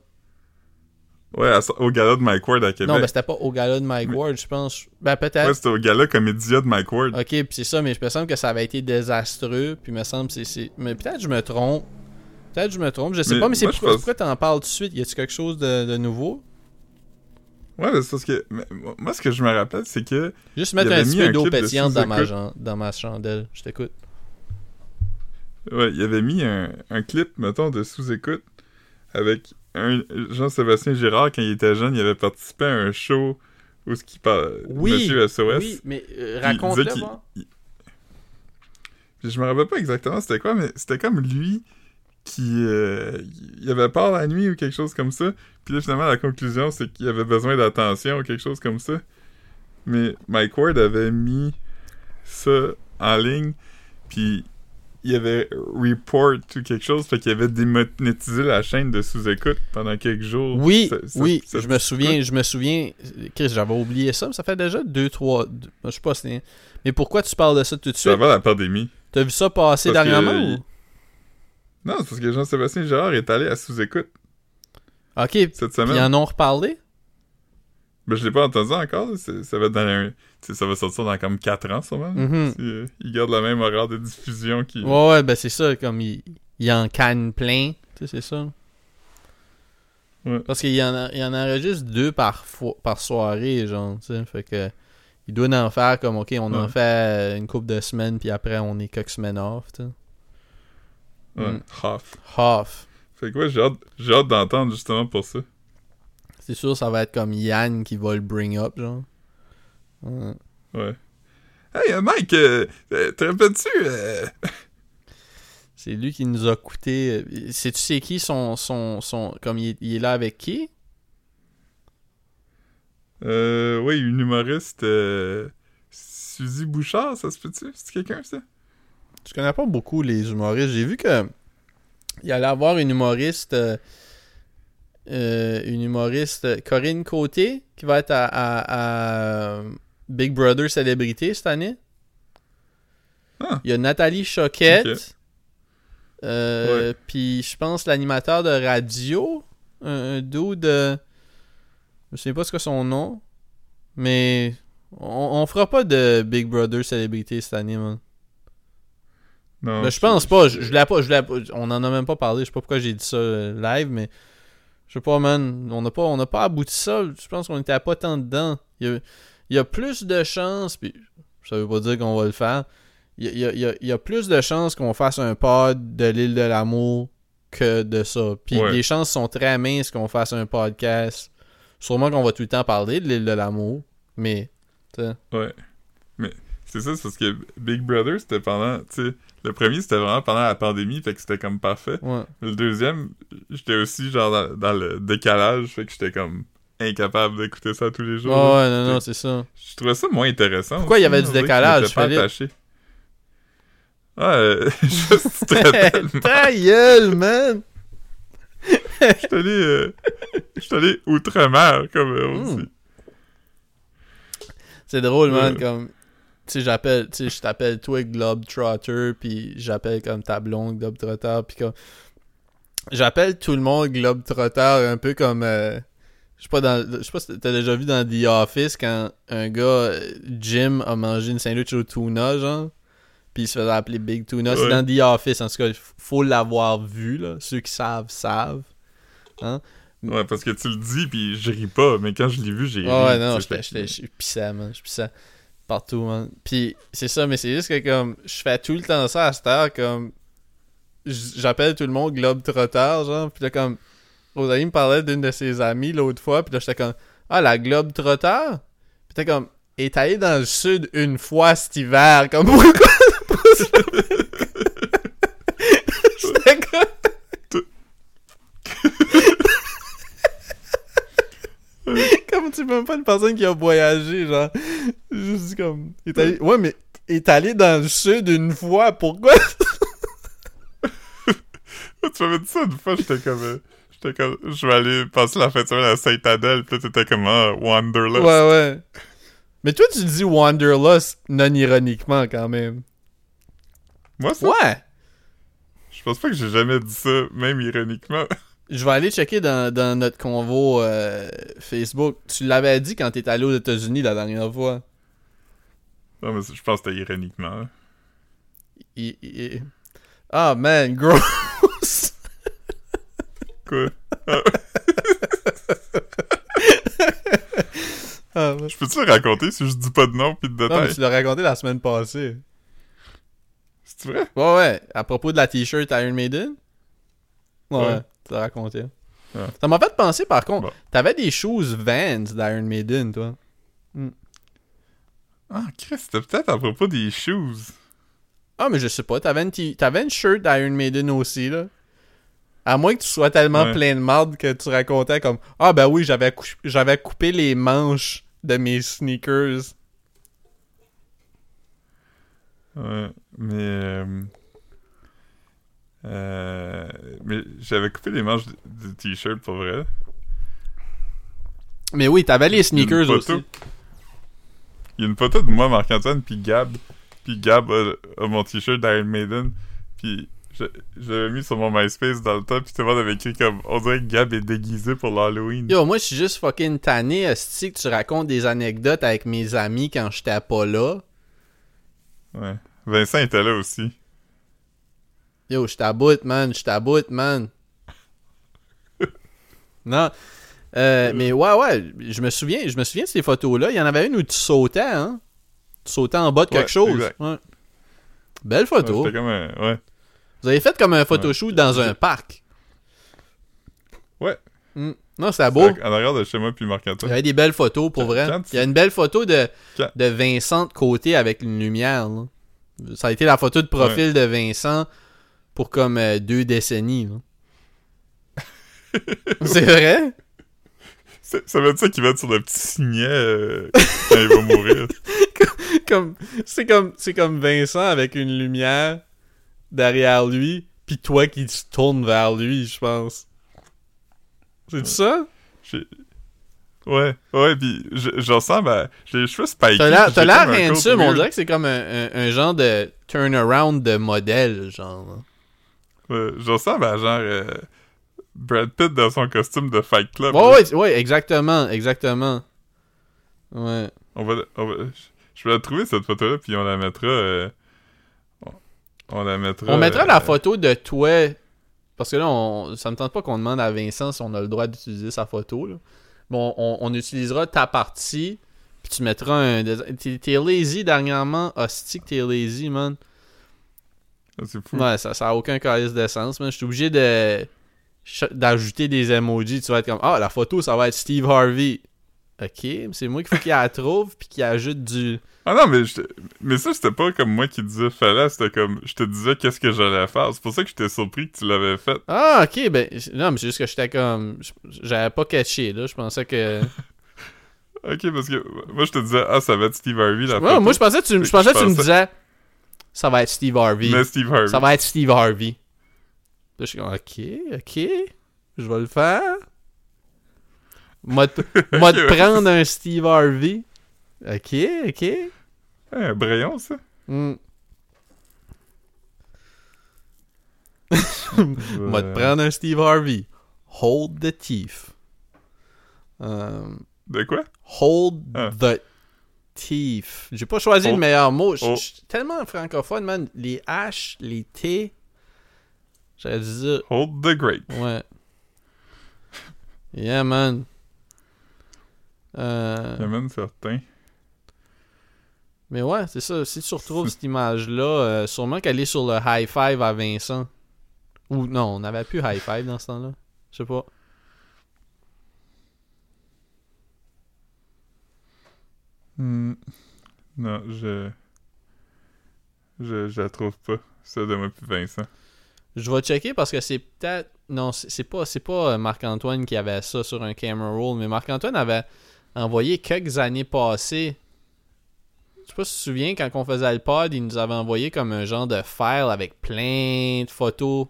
Ouais, à- au gala de Mike Ward à Québec. Non, ben c'était pas au gala de Mike Mais- Ward, je pense. Ben peut-être. ouais, c'était au gala Comédia de Mike Ward. Ok, puis c'est ça, mais je me semble que ça avait été désastreux, puis me semble que c'est-. Mais peut-être que je me trompe. Peut-être que je me trompe, je sais Mais pas, mais c'est pourquoi, pense- pourquoi t'en parles tout de suite? Y a-tu quelque chose de, de nouveau? Ouais, mais c'est parce que. moi, ce que je me rappelle, c'est que. Juste mettre un petit peu d'eau pétillante dans ma, dans ma chandelle. Je t'écoute. Ouais, il avait mis un, un clip, mettons, de sous-écoute avec un Jean-Sébastien Girard, quand il était jeune, il avait participé à un show où ce qui parle. Oui, Monsieur SOS. Oui, mais euh, raconte-le, moi. il- je me rappelle pas exactement c'était quoi, mais c'était comme lui qui euh, il avait peur la nuit ou quelque chose comme ça. Puis là, finalement, la conclusion, c'est qu'il avait besoin d'attention ou quelque chose comme ça. Mais Mike Ward avait mis ça en ligne, puis il avait report ou quelque chose, fait qu'il avait démonétisé la chaîne de sous-écoute pendant quelques jours. Oui, Ça- ça- oui, ça- je me souviens, je me souviens. Chris, j'avais oublié ça, mais ça fait déjà 2, 3. Je sais pas, c'est. Mais pourquoi tu parles de ça tout de Ça suite? va la pandémie. T'as vu ça passer Parce dernièrement ou? Non, c'est parce que Jean-Sébastien Girard est allé à sous-écoute Ok, cette ils semaine. en ont reparlé? Ben, je l'ai pas entendu encore. Ça va être dans ça va sortir dans comme 4 ans, sûrement. Si, euh, ils gardent la même horaire de diffusion qui... Ouais, ouais, ben c'est ça, comme il, il en canne plein, tu sais, c'est ça. Ouais. Parce qu'il y en, a- il en enregistre deux par, fo- par soirée, genre, tu sais, fait que il doit en faire comme, ok, on en fait une couple de semaines, puis après on est quelques semaines off, tu sais. Ouais, Mm. half. Off. Fait que ouais, j'ai hâte, d'entendre justement pour ça. C'est sûr, ça va être comme Yann qui va le bring up, genre. Ouais. Ouais. Hey, euh, Mike, euh, euh, te rappelles-tu... euh, C'est lui qui nous a coûté. Sais-tu c'est qui son, son, son. Comme il est, il est là avec qui? Euh, oui, une humoriste... Euh, Suzy Bouchard, ça se peut-tu? C'est quelqu'un, ça? Je connais pas beaucoup les humoristes. J'ai vu que il allait avoir une humoriste, euh, euh, une humoriste euh, Corinne Côté qui va être à, à- à Big Brother Célébrité cette année. Ah. Il y a Nathalie Choquette. Euh, Puis je pense l'animateur de radio, un, un dude de, je sais pas ce que son nom, mais on, on fera pas de Big Brother Célébrité cette année, man. Non, Ben, je pense pas. Je, je l'ai pas, je l'ai pas- On en a même pas parlé. Je sais pas pourquoi j'ai dit ça euh, live, mais je sais pas, man. On n'a pas, on n'a pas abouti ça. Je pense qu'on était pas tant dedans. Il y a, il y a plus de chances, puis ça veut pas dire qu'on va le faire. Il y a, il y a- il y a- il y a plus de chances qu'on fasse un pod de l'île de l'amour que de ça. Puis Ouais. les chances sont très minces qu'on fasse un podcast. Sûrement qu'on va tout le temps parler de l'île de l'amour, mais Ouais. Mais c'est ça, c'est parce que Big Brother, c'était pendant, tu sais, le premier, c'était vraiment pendant la pandémie, fait que c'était comme parfait. ouais. Le deuxième, j'étais aussi genre dans, dans le décalage, fait que j'étais comme incapable d'écouter ça tous les Ouais, jours. ouais, non, non, c'est ça. Je trouvais ça moins intéressant. Pourquoi il y aussi, avait du je décalage, Philippe? attaché. Euh, juste, Ta gueule, man! j'étais allé, euh, allé outre-mer, comme euh, Hmm. dit. C'est drôle, man, Ouais. comme... Tu sais, j'appelle... Tu sais, je t'appelle toi Globetrotter, puis j'appelle comme ta blonde Globetrotter, puis comme... J'appelle tout le monde Globetrotter, un peu comme... euh, Je sais pas, dans... Je sais pas si t'as déjà vu dans The Office, quand un gars, euh, Jim, a mangé une sandwich au tuna, genre, puis il se faisait appeler Big Tuna. C'est dans The Office, en tout cas, faut l'avoir vu, là. Ceux qui savent, savent. Hein? Ouais, parce que tu le dis, puis je ris pas, mais quand je l'ai vu, j'ai ri. Ah ouais, non, je pissant, man. Je pissant partout, man. Puis c'est ça, mais c'est juste que comme je fais tout le temps ça à cette heure, comme j'appelle tout le monde Globetrotter, genre. Puis là, comme Rosalie me parlait d'une de ses amies l'autre fois, puis là, j'étais comme Ah, la Globetrotter? Puis t'es comme est allé dans le sud une fois cet hiver, comme pourquoi? J'étais comme. comme tu même pas une personne qui a voyagé, genre. Juste comme. Est allé... Ouais, mais est allé dans le sud une fois, pourquoi? tu m'avais dit ça une fois, j'étais comme... euh, J'étais comme... Je vais aller passer la fin de semaine à Saint-Adèle, pis là, t'étais comme... Ah, Wanderlust. Ouais, ouais. Mais toi, tu dis Wanderlust non ironiquement quand même. Moi, ça, Ouais! je pense pas que j'ai jamais dit ça, même ironiquement. Je vais aller checker dans, dans notre convo euh, Facebook. Tu l'avais dit quand t'es allé aux États-Unis la dernière fois. Non, mais je pense que c'était ironiquement. hein. Ah, man, gross! Quoi? Ah, ouais. Je peux-tu le raconter si je dis pas de nom pis de Non, mais détails? tu l'as raconté la semaine passée. C'est vrai? Ouais, ouais. À propos de la t-shirt Iron Maiden? Ouais, Ouais. Ouais. Ça m'a fait penser, par contre, Bon. t'avais des shoes Vans d'Iron Maiden, toi. Ah, Chris, c'était peut-être à propos des shoes. Ah, mais je sais pas. T'avais une, t- t'avais une shirt d'Iron Maiden aussi, là. À moins que tu sois tellement Ouais. plein de marde que tu racontais comme Ah, ben oui, j'avais, cou- j'avais coupé les manches de mes sneakers. Ouais, mais... euh, euh, mais j'avais coupé les manches du- t-shirt pour vrai. Mais oui, t'avais les sneakers aussi. Il y a une photo de moi, Marc-Antoine, puis Gab. Puis Gab a, a mon t-shirt d'Iron Maiden. Puis l'avais mis sur mon MySpace dans le temps, puis tout le monde avait écrit comme... On dirait que Gab est déguisé pour l'Halloween. Yo, moi, je suis juste fucking tanné, esti, que tu racontes des anecdotes avec mes amis quand j'étais pas là. Ouais. Vincent était là aussi. Yo, je t'aboute, man, je t'aboute, man. non. Euh, mais ouais, ouais, je me souviens, je me souviens de ces photos-là. Il y en avait une où tu sautais, hein? Tu sautais en bas de quelque chose. Ouais. Belle photo. Comme un... Vous avez fait comme un photoshoot dans un parc. Ouais. Hmm. Non, c'était beau. En arrière de chez moi, puis Il y avait des belles photos pour Quand- vrai. quand tu- Il y a une belle photo de, Quand- de Vincent de côté avec une lumière. là. Ça a été la photo de profil de Vincent pour comme euh, deux décennies. C'est vrai? Ça veut dire qu'il va être sur le petit signet euh, quand il va mourir. Comme, c'est comme c'est comme Vincent avec une lumière derrière lui, puis toi qui te tournes vers lui, je pense. C'est ça? J'ai- Ouais, ouais, pis je, je ressemble à... J'ai les cheveux spikés. T'as l'air, handsome, on dirait que c'est comme un, un- un genre de turnaround de modèle, genre. Je ressemble à genre... euh, Brad Pitt dans son costume de Fight Club. Ouais, ouais, ouais, exactement, exactement. Ouais. On va, on va- je vais la trouver cette photo-là, puis on la mettra... euh, on, la mettra... On mettra euh, la photo de toi. Parce que là, on, ça me tente pas qu'on demande à Vincent si on a le droit d'utiliser sa photo. Là. Bon, on, on utilisera ta partie. Puis tu mettras un. t'es lazy dernièrement. Hostie que t'es lazy, man. Ah, C'est fou. Ouais, ça, ça a aucun calice d'essence, man. Je suis obligé de. d'ajouter des emojis. Tu vas être comme. Ah, la photo, ça va être Steve Harvey. Ok, mais c'est moi qu'il faut qu'il la trouve. Puis qu'il ajoute du. Ah non, mais, je- mais ça, c'était pas comme moi qui disais fallait, c'était comme... Je te disais qu'est-ce que j'allais faire. C'est pour ça que j'étais surpris que tu l'avais fait. Ah, ok, ben. Non, mais c'est juste que j'étais comme. J'avais pas catché, là. Je pensais que. Ok, parce que moi, je te disais, ah, ça va être Steve Harvey, la Ouais, photo. moi, je pensais que tu, je pensais que tu me disais ça va être Steve Harvey. Mais Steve Harvey. Ça va être Steve Harvey. Là, je suis comme, ok, ok, je vais le faire. M'a te prendre un Steve Harvey. Ok, ok. Hey, un Brayon, ça? Hmm. M'a te prendre un Steve Harvey. Hold the teeth. Euh, De quoi? hold Ah. the teeth. J'ai pas choisi le Hold- meilleur mot. Je je suis tellement francophone, man. Les H, les T. J'aurais dû dire. Hold the grape. Ouais. Yeah, man. Euh, Il y a même certains. mais ouais, c'est ça. Si tu retrouves cette image-là, euh, sûrement qu'elle est sur le high five à Vincent. Ou non, on n'avait plus high five dans ce temps-là. Je sais pas. Hmm. Non, je... je... Je la trouve pas. Ça de moi puis Vincent. Je vais checker parce que c'est peut-être. Non, c'est pas, pas euh, Marc-Antoine qui avait ça sur un camera roll, mais Marc-Antoine avait envoyé quelques années passées. Je sais pas si tu te souviens, quand on faisait le pod, il nous avait envoyé comme un genre de file avec plein de photos.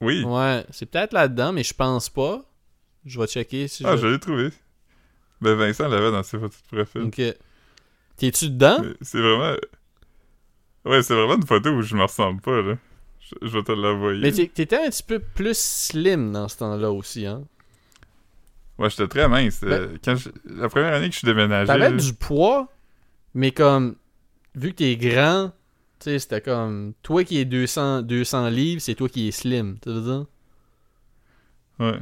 Oui. Ouais, c'est peut-être là-dedans, mais je pense pas. Je vais checker si Ah, je... je l'ai trouvé. Ben, Vincent l'avait dans ses photos de profil. Ok. T'es-tu dedans? C'est vraiment. Ouais, c'est vraiment une photo où je me ressemble pas, là. Je, je vais te l'envoyer. Mais t'étais un petit peu plus slim dans ce temps-là aussi, hein? Ouais, j'étais très mince. euh, Quand je- La première année que je suis déménagé. Ben, T'avais du poids, mais comme, vu que t'es grand, tu sais, c'était comme, toi qui es 200, 200 livres, c'est toi qui es slim, tu veux dire? Ouais.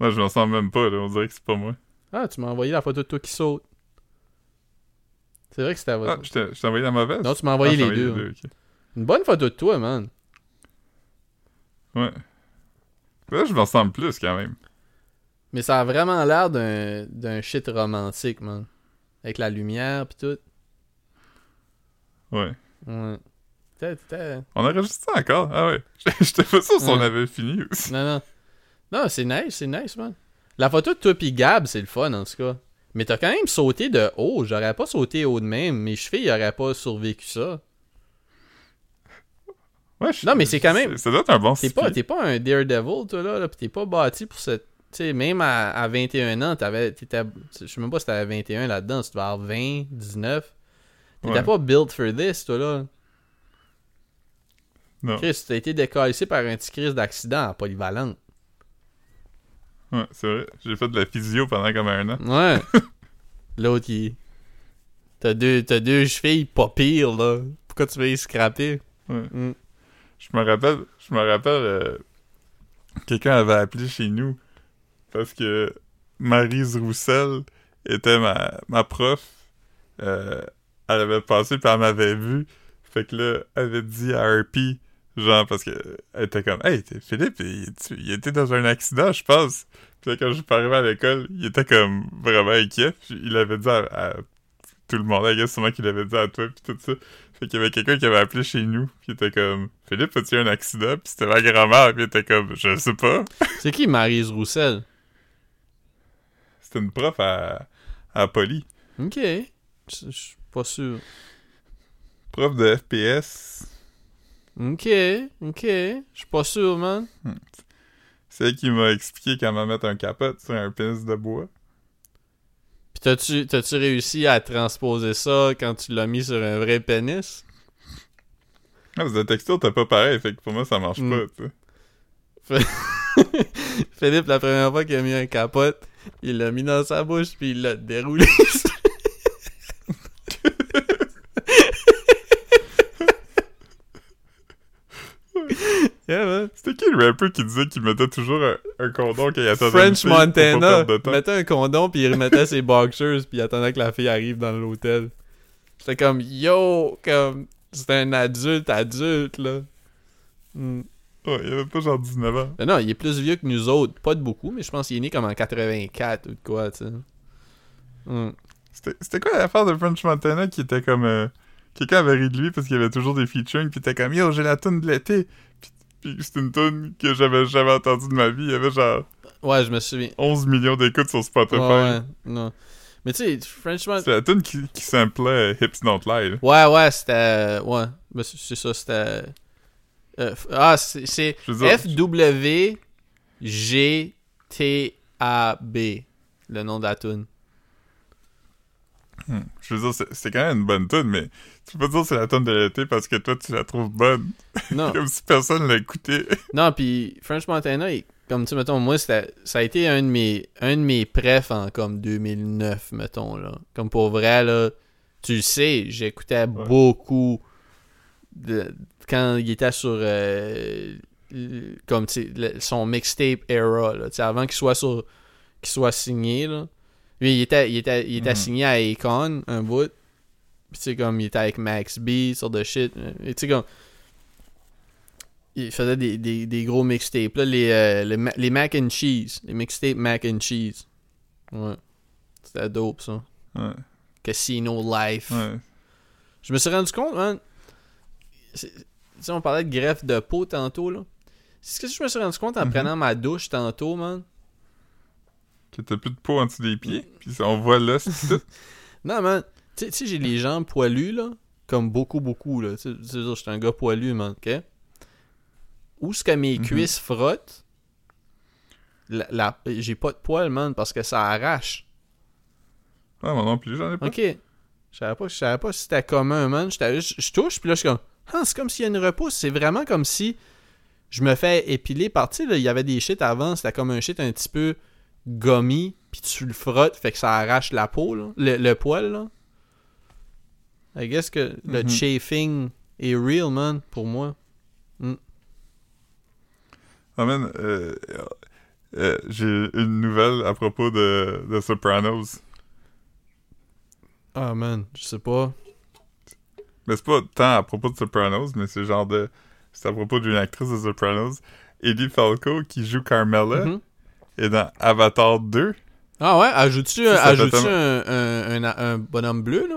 Moi, je me ressemble même pas, là. On dirait que c'est pas moi. Ah, tu m'as envoyé la photo de toi qui saute. C'est vrai que c'était... Ah, je t'ai je t'ai envoyé la mauvaise? non, tu m'as envoyé Ah, les deux. ok. Une bonne photo de toi, man. Ouais. Là, je me ressemble plus, quand même. Mais ça a vraiment l'air d'un, shit romantique, man. Avec la lumière pis tout. Ouais. Ouais. T'es- t'es- On enregistre ça encore? Ah ouais. J'étais pas sûr si on avait fini aussi. Non, non. Non, c'est nice, c'est nice, man. La photo de toi pis Gab, c'est le fun, en tout cas. Mais t'as quand même sauté de haut. J'aurais pas sauté haut de même. Mes chevilles auraient pas survécu ça. Ouais, je- Non, mais c'est quand même- Ça doit être un bon T'es pas, pas un Daredevil, toi, là. là pis t'es pas bâti pour cette... Tu sais, même à, à 21 ans, t'avais... Je sais même pas si t'avais 21 là-dedans. Tu devais avoir 20, 19. T'étais Ouais. pas built for this, toi, là. Non. Chris, t'as été décalissé par un petit crise d'accident à polyvalente. Ouais, c'est vrai. J'ai fait de la physio pendant comme un an. Ouais. L'autre, il... T'as deux, t'as deux chevilles pas pires, là. Pourquoi tu veux y scraper? Ouais. Mm. Je me rappelle, je me rappelle, euh, quelqu'un avait appelé chez nous parce que Marise Roussel était ma, ma prof. Euh, elle avait passé puis elle m'avait vu. Fait que là, elle avait dit à RP, genre, parce que elle était comme, hey, Philippe, il, tu- il était dans un accident, je pense. Puis là, quand je suis arrivé à l'école, il était comme vraiment inquiet. Puis il avait dit à, à tout le monde, I guess, sûrement qu'il avait dit à toi, puis tout ça. Fait qu'il y avait quelqu'un qui avait appelé chez nous, puis il était comme Philippe, as-tu eu un accident? Puis c'était ma grand-mère, puis il était comme Je sais pas. C'est qui Marise Roussel? C'était une prof à, à Poly. Ok. Je suis pas sûr. Prof de FPS. Ok, ok. Je suis pas sûr, man. C'est elle qui m'a expliqué comment mettre un capote sur un pénis de bois. Pis t'as-tu, t'as-tu réussi à transposer ça quand tu l'as mis sur un vrai pénis? Ah, parce que la texture, t'as pas pareil, fait que pour moi, ça marche Mm. pas, tu sais. Philippe, la première fois qu'il a mis un capote, il l'a mis dans sa bouche puis il l'a déroulé. yeah, man. C'était qui le rapper qui disait qu'il mettait toujours un, un condom quand il attendait une French fille pour pas Montana perdre de temps? mettait un condom puis il remettait ses boxers puis il attendait que la fille arrive dans l'hôtel. C'était comme yo, comme c'était un adulte adulte là. Hmm. Ouais, il avait pas genre 19 ans. Non, non, il est plus vieux que nous autres, pas de beaucoup, mais je pense qu'il est né comme en 84 ou de quoi, tu sais. Hmm. C'était quoi l'affaire de French Montana qui était comme... euh, Quelqu'un avait ri de lui parce qu'il y avait toujours des featuring, puis était comme « Yo, j'ai la toune de l'été! » Puis, puis c'était une toune que j'avais jamais entendue de ma vie. Il y avait genre Ouais, je me souviens. 11 millions d'écoutes sur Spotify. Ouais, ouais, non. Mais tu sais, French Montana. C'est la tune qui, qui samplait euh, Hips Don't Lie. Ouais, ouais, c'était. Ouais, c'est c'est ça, c'était. euh, ah, c'est c'est F-W-G-T-A-B, le nom de la tune. Hmm, je veux dire, c'est- quand même une bonne tune, mais tu peux pas dire que c'est la tune de l'été parce que toi, tu la trouves bonne. Non, Comme si personne l'a écouté. non, puis French Montana, il- comme tu mettons, moi, ça a été un de mes, un de mes prefs en comme 2009, mettons, là. Comme pour vrai, là, tu le sais, j'écoutais beaucoup de, quand il était sur, euh, comme, le- son mixtape era, là, tu sais, avant qu'il soit sur, qu'il soit signé, là. Lui, il était, il était, il était Mhm. signé à Akon, un bout. Puis, tu sais, comme, il était avec Max B, sur de shit. Et tu sais, comme, il faisait des, des, des gros mixtapes, là, les, euh, les, les mac and cheese. Les mixtapes mac and cheese. Ouais. C'était dope, ça. Ouais, Casino Life. ouais. Je me suis rendu compte, man. Tu sais, on parlait de greffe de peau tantôt, là. C'est ce que je me suis rendu compte en Mhm. prenant ma douche tantôt, man. Que t'as plus de peau en dessous des pieds, puis on voit là, c'est tout. Non, man. Tu sais- j'ai les jambes poilues, là. Comme beaucoup, beaucoup, là. Tu sais, je suis un gars poilu, man, ok? Où est-ce que mes Mhm. cuisses frottent? la, la- j'ai pas de poils, man, parce que ça arrache. Ah, moi non plus, j'en ai pas. Ok. Je savais pas, savais pas si c'était commun, man. Je je touche, puis là, je suis comme, ah, c'est comme s'il y a une repousse. C'est vraiment comme si je me fais épiler par, tu sais, il y avait des shit avant, c'était comme un shit un petit peu gummy, puis tu le frottes, fait que ça arrache la peau, là, le, le poil, là. I guess que le Mhm. chafing est real, man, pour moi. Ah, man, euh, euh, j'ai une nouvelle à propos de, de Sopranos. Ah, man, je sais pas. Mais c'est pas tant à propos de Sopranos, mais c'est genre de. C'est à propos d'une actrice de Sopranos. Eddie Falco, qui joue Carmella, Mhm. Est dans Avatar 2. Ah ouais, ajoutes-tu tellement- un, un, un, un bonhomme bleu, là?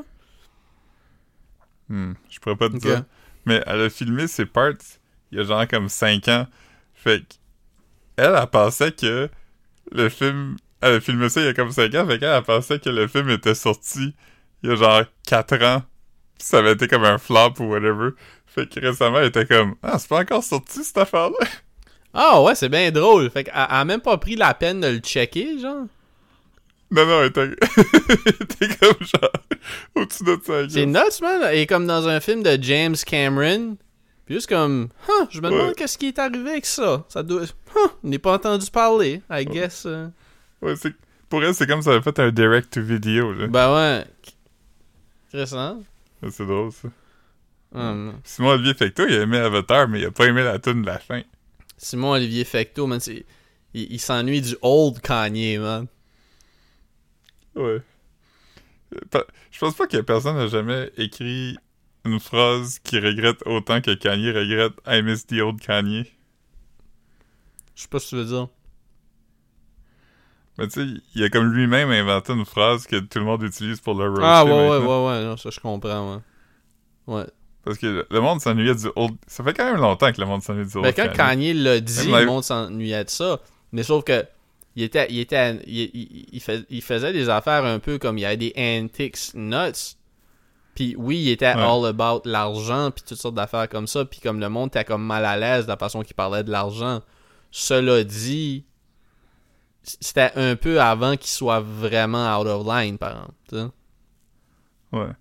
Hmm, je pourrais pas te dire. Mais elle a filmé ses parts il y a genre comme 5 ans. Fait que elle, elle pensait que le film. Elle a filmé ça il y a comme 5 ans, fait qu'elle, elle pensait que le film était sorti il y a genre 4 ans. Ça avait été comme un flop ou whatever. Fait que récemment, elle était comme Ah, c'est pas encore sorti cette affaire-là. Ah ouais, c'est bien drôle. Fait qu'elle elle a même pas pris la peine de le checker, genre. Non, non, elle était, comme genre au-dessus de ça. C'est nuts, man. Elle est comme dans un film de James Cameron. Puis juste comme, huh, je me demande Ouais. qu'est-ce qui est arrivé avec ça. Ça doit. Huh, on n'est pas entendu parler, I guess. euh. Ouais, c'est- pour elle, c'est comme si elle avait fait un direct to video. Là. Ben ouais. Intéressant. C'est drôle ça. Hum. Simon Olivier Fecto, il a aimé Avatar, mais il a pas aimé la tune de la fin. Simon Olivier Fecto, man, c'est. Il, il s'ennuie du old Kanye, man. Ouais. Je pense pas que personne n'a jamais écrit une phrase qui regrette autant que Kanye regrette I miss the old Kanye. Je sais pas ce que tu veux dire. Mais tu sais, il a comme lui-même inventé une phrase que tout le monde utilise pour le roaster Ah ouais, ouais, ouais, ouais, non, ça je comprends, ouais. Ouais. Parce que le- monde s'ennuyait du old... Ça fait quand même longtemps que le monde s'ennuie du old Ben, quand Kanye. L'a dit, le monde s'ennuyait de ça. Mais sauf que il était, il était, il, il- il fais- il faisait des affaires un peu comme il y avait des antics nuts. Puis oui, il était Ouais. all about l'argent puis toutes sortes d'affaires comme ça. Puis comme le monde était comme mal à l'aise de la façon qu'il parlait de l'argent. Cela dit, c'était un peu avant qu'il soit vraiment out of line, par exemple. Ouais.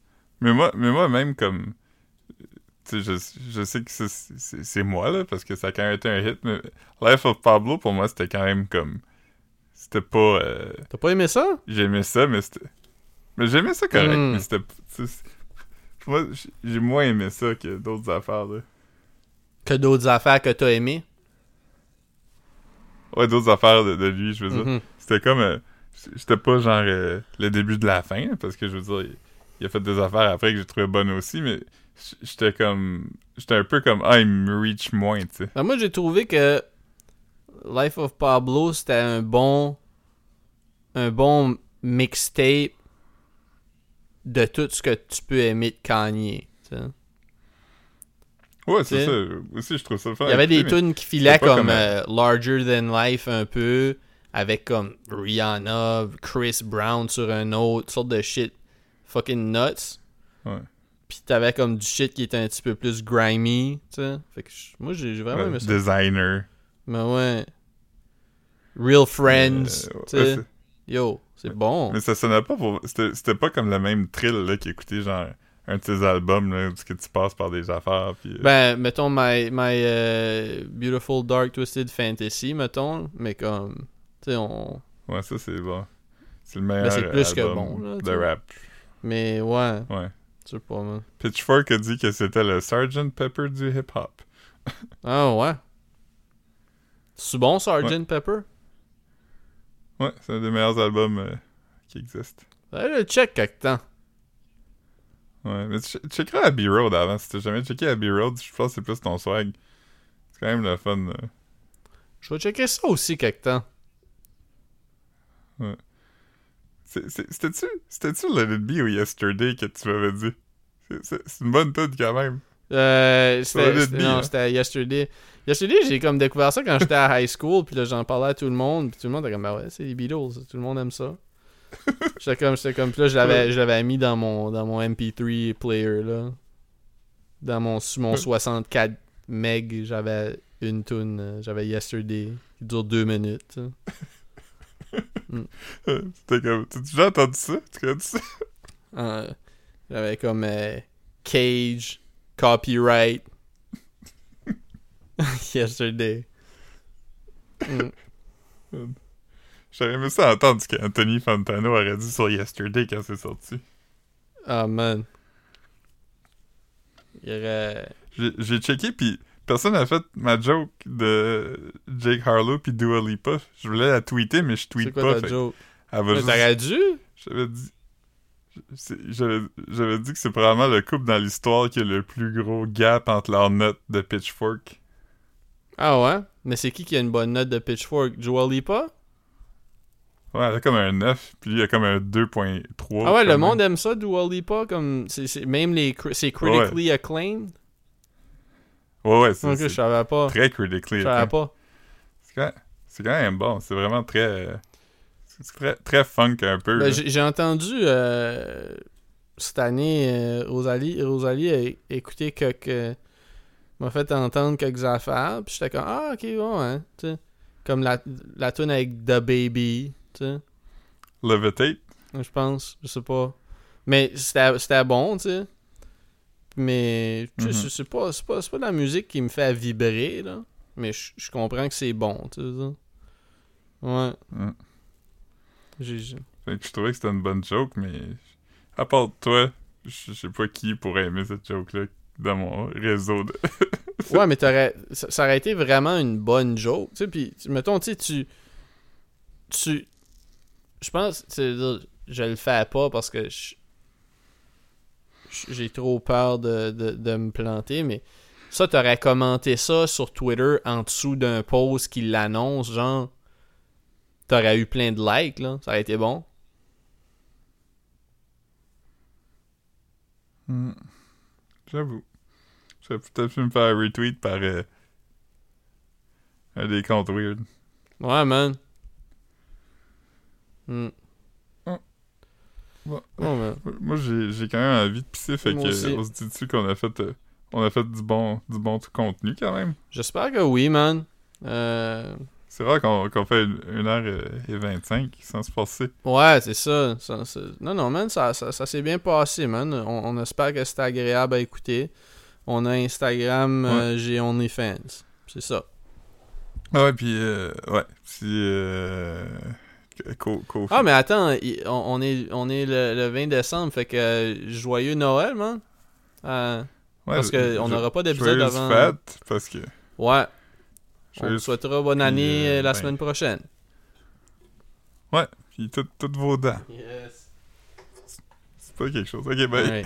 Mais moi, mais moi même comme... Je, je sais que c'est- moi, là, parce que ça a quand même été un hit, mais Life of Pablo, pour moi, c'était quand même comme... C'était pas... euh, T'as pas aimé ça? J'aimais ça, mais c'était... Mais j'aimais ça correct, Mm. mais c'était... moi, j'ai moins aimé ça que d'autres affaires, là. Que d'autres affaires que t'as aimé? Ouais, d'autres affaires de, de lui, je veux dire. Mhm. C'était comme... euh, C'était pas genre euh, le début de la fin, parce que je veux dire, il, il a fait des affaires après que j'ai trouvé bonnes aussi, mais j'étais comme... J'étais un peu comme... Ah, il me reach moins, tu sais. Ben, moi, j'ai trouvé que Life of Pablo, c'était un bon. Un bon mixtape de tout ce que tu peux aimer de Kanye. tu sais. Ouais, c'est ça. Aussi, je trouve ça fun Il y avait des tunes qui filaient comme euh, Larger Than Life un peu, avec comme Rihanna, Chris Brown sur un autre, sorte de shit fucking nuts. Ouais. Puis t'avais comme du shit qui était un petit peu plus grimy, tu sais. Fait que moi, j'ai vraiment aimé ça. designer. Mais ouais. Real Friends, Euh, tu sais. Yo, c'est bon. Mais ça sonnait pas pour. C'était pas comme le même thrill là, qui écoutait genre un de ses albums là, que tu passes par des affaires. Puis, euh, Ben, mettons My, my euh, Beautiful Dark Twisted Fantasy, mettons. Mais comme, tu sais, on. ouais, ça c'est bon. C'est le meilleur Ben, c'est plus que bon, là, de rap. Mais ouais, Ouais. Je sais pas, man. Pitchfork a dit que c'était le Sgt Pepper du hip-hop. Ah ouais. C'est bon, Sgt. Pepper? Ouais, c'est un des meilleurs albums euh, qui existent. Allez, le check quelque temps. Ouais, mais tu checkeras Abbey Road avant. Si t'as jamais checké Abbey Road, je pense que c'est plus ton swag. C'est quand même le fun. euh. Je vais checker ça aussi quelque temps. C'est- C'était-tu c'était-tu Let It Be ou Yesterday que tu m'avais dit? C'est- une bonne tune quand même. Euh, c'était, non, hein. c'était Yesterday. Yesterday, j'ai comme découvert ça quand j'étais à high school, puis là, j'en parlais à tout le monde, puis tout le monde était comme, bah ouais, c'est les Beatles, tout le monde aime ça. j'étais comme, j'étais comme, puis là, je l'avais, je l'avais mis dans mon, dans mon MP3 player, là. Dans mon, mon Ouais. 64 meg, j'avais une tune. euh, J'avais Yesterday, qui dure deux minutes. C'était comme. T'as déjà entendu ça? Tu connais ça? Euh, J'avais comme euh, Cage, Copyright, Yesterday. Mm. J'aurais aimé ça entendre ce qu'Anthony Fantano aurait dit sur Yesterday quand c'est sorti. Ah man. Il aurait. J'ai j'ai checké, puis personne n'a fait ma joke de Jake Harlow puis Dua Lipa. Je voulais la tweeter, mais je C'est tweet quoi pas. ta joke? elle va Mais juste- T'aurais dû? J'avais dit... J'avais dit que c'est probablement le couple dans l'histoire qui a le plus gros gap entre leurs notes de Pitchfork. Ah ouais? Mais c'est qui qui a une bonne note de Pitchfork? Joel Lipa? Ouais, elle a comme un 9, puis lui, il a comme un 2.3. ah ouais, le monde aime ça, Dua Lipa, comme... même les... C'est critically acclaimed? Ouais, ouais, c'est Ok, je c'est savais pas. très critically. Je savais pas. C'est quand, c'est quand même bon. C'est vraiment très... C'est très, très funk un peu. Ben, j'ai entendu euh, cette année, euh, Rosalie, Rosalie a écouté quelques. m'a fait entendre quelques affaires, puis j'étais comme Ah, ok, bon, hein. Comme la, la tune avec The Baby, tu sais. Levitate? Je pense, je sais pas. Mais c'était c'était bon, tu sais. Mais sais, Mhm. c'est- pas, pas, c'est pas de la musique qui me fait vibrer, là. Mais je comprends que c'est bon, tu sais. Ouais. Mm. J'ai- Fait que je trouvais que c'était une bonne joke, mais à part toi, je sais pas qui pourrait aimer cette joke-là dans mon réseau. De... Ouais, mais t'aurais, ça, ça aurait été vraiment une bonne joke, tu sais, puis mettons, tu sais, tu, tu, je pense, je le fais pas parce que je- j'ai trop peur de, de, de me planter, mais ça, t'aurais commenté ça sur Twitter en dessous d'un post qui l'annonce, genre, t'aurais eu plein de likes, là, ça aurait été bon. Hmm. J'avoue. J'aurais peut-être pu me faire retweet par euh, un des comptes weird. Ouais, man. Hmm. Bon. Bon, man. Moi, j'ai quand même envie de pisser, fait Moi que aussi. on se dit dessus qu'on a fait euh, on a fait du bon du bon contenu quand même. J'espère que oui, man. Euh... C'est rare qu'on qu'on fait une, une heure euh, et 25 sans se passer. Ouais, c'est ça. Non, non, man, ça, ça, ça s'est bien passé, man. On, on espère que c'était agréable à écouter. On a Instagram, euh, j'ai OnlyFans. C'est ça. Ah ouais, puis euh, ouais, si Ah, mais attends, on, est, on est le, le 20 décembre, fait que joyeux Noël, man. Euh, ouais, parce qu'on n'aura pas d'épisode avant. fête, parce que Ouais, on vous souhaitera bonne année euh, euh, la ben. semaine prochaine. ouais, puis tout- toutes vos dents. Yes. C'est pas quelque chose. Ok, ben. Ouais.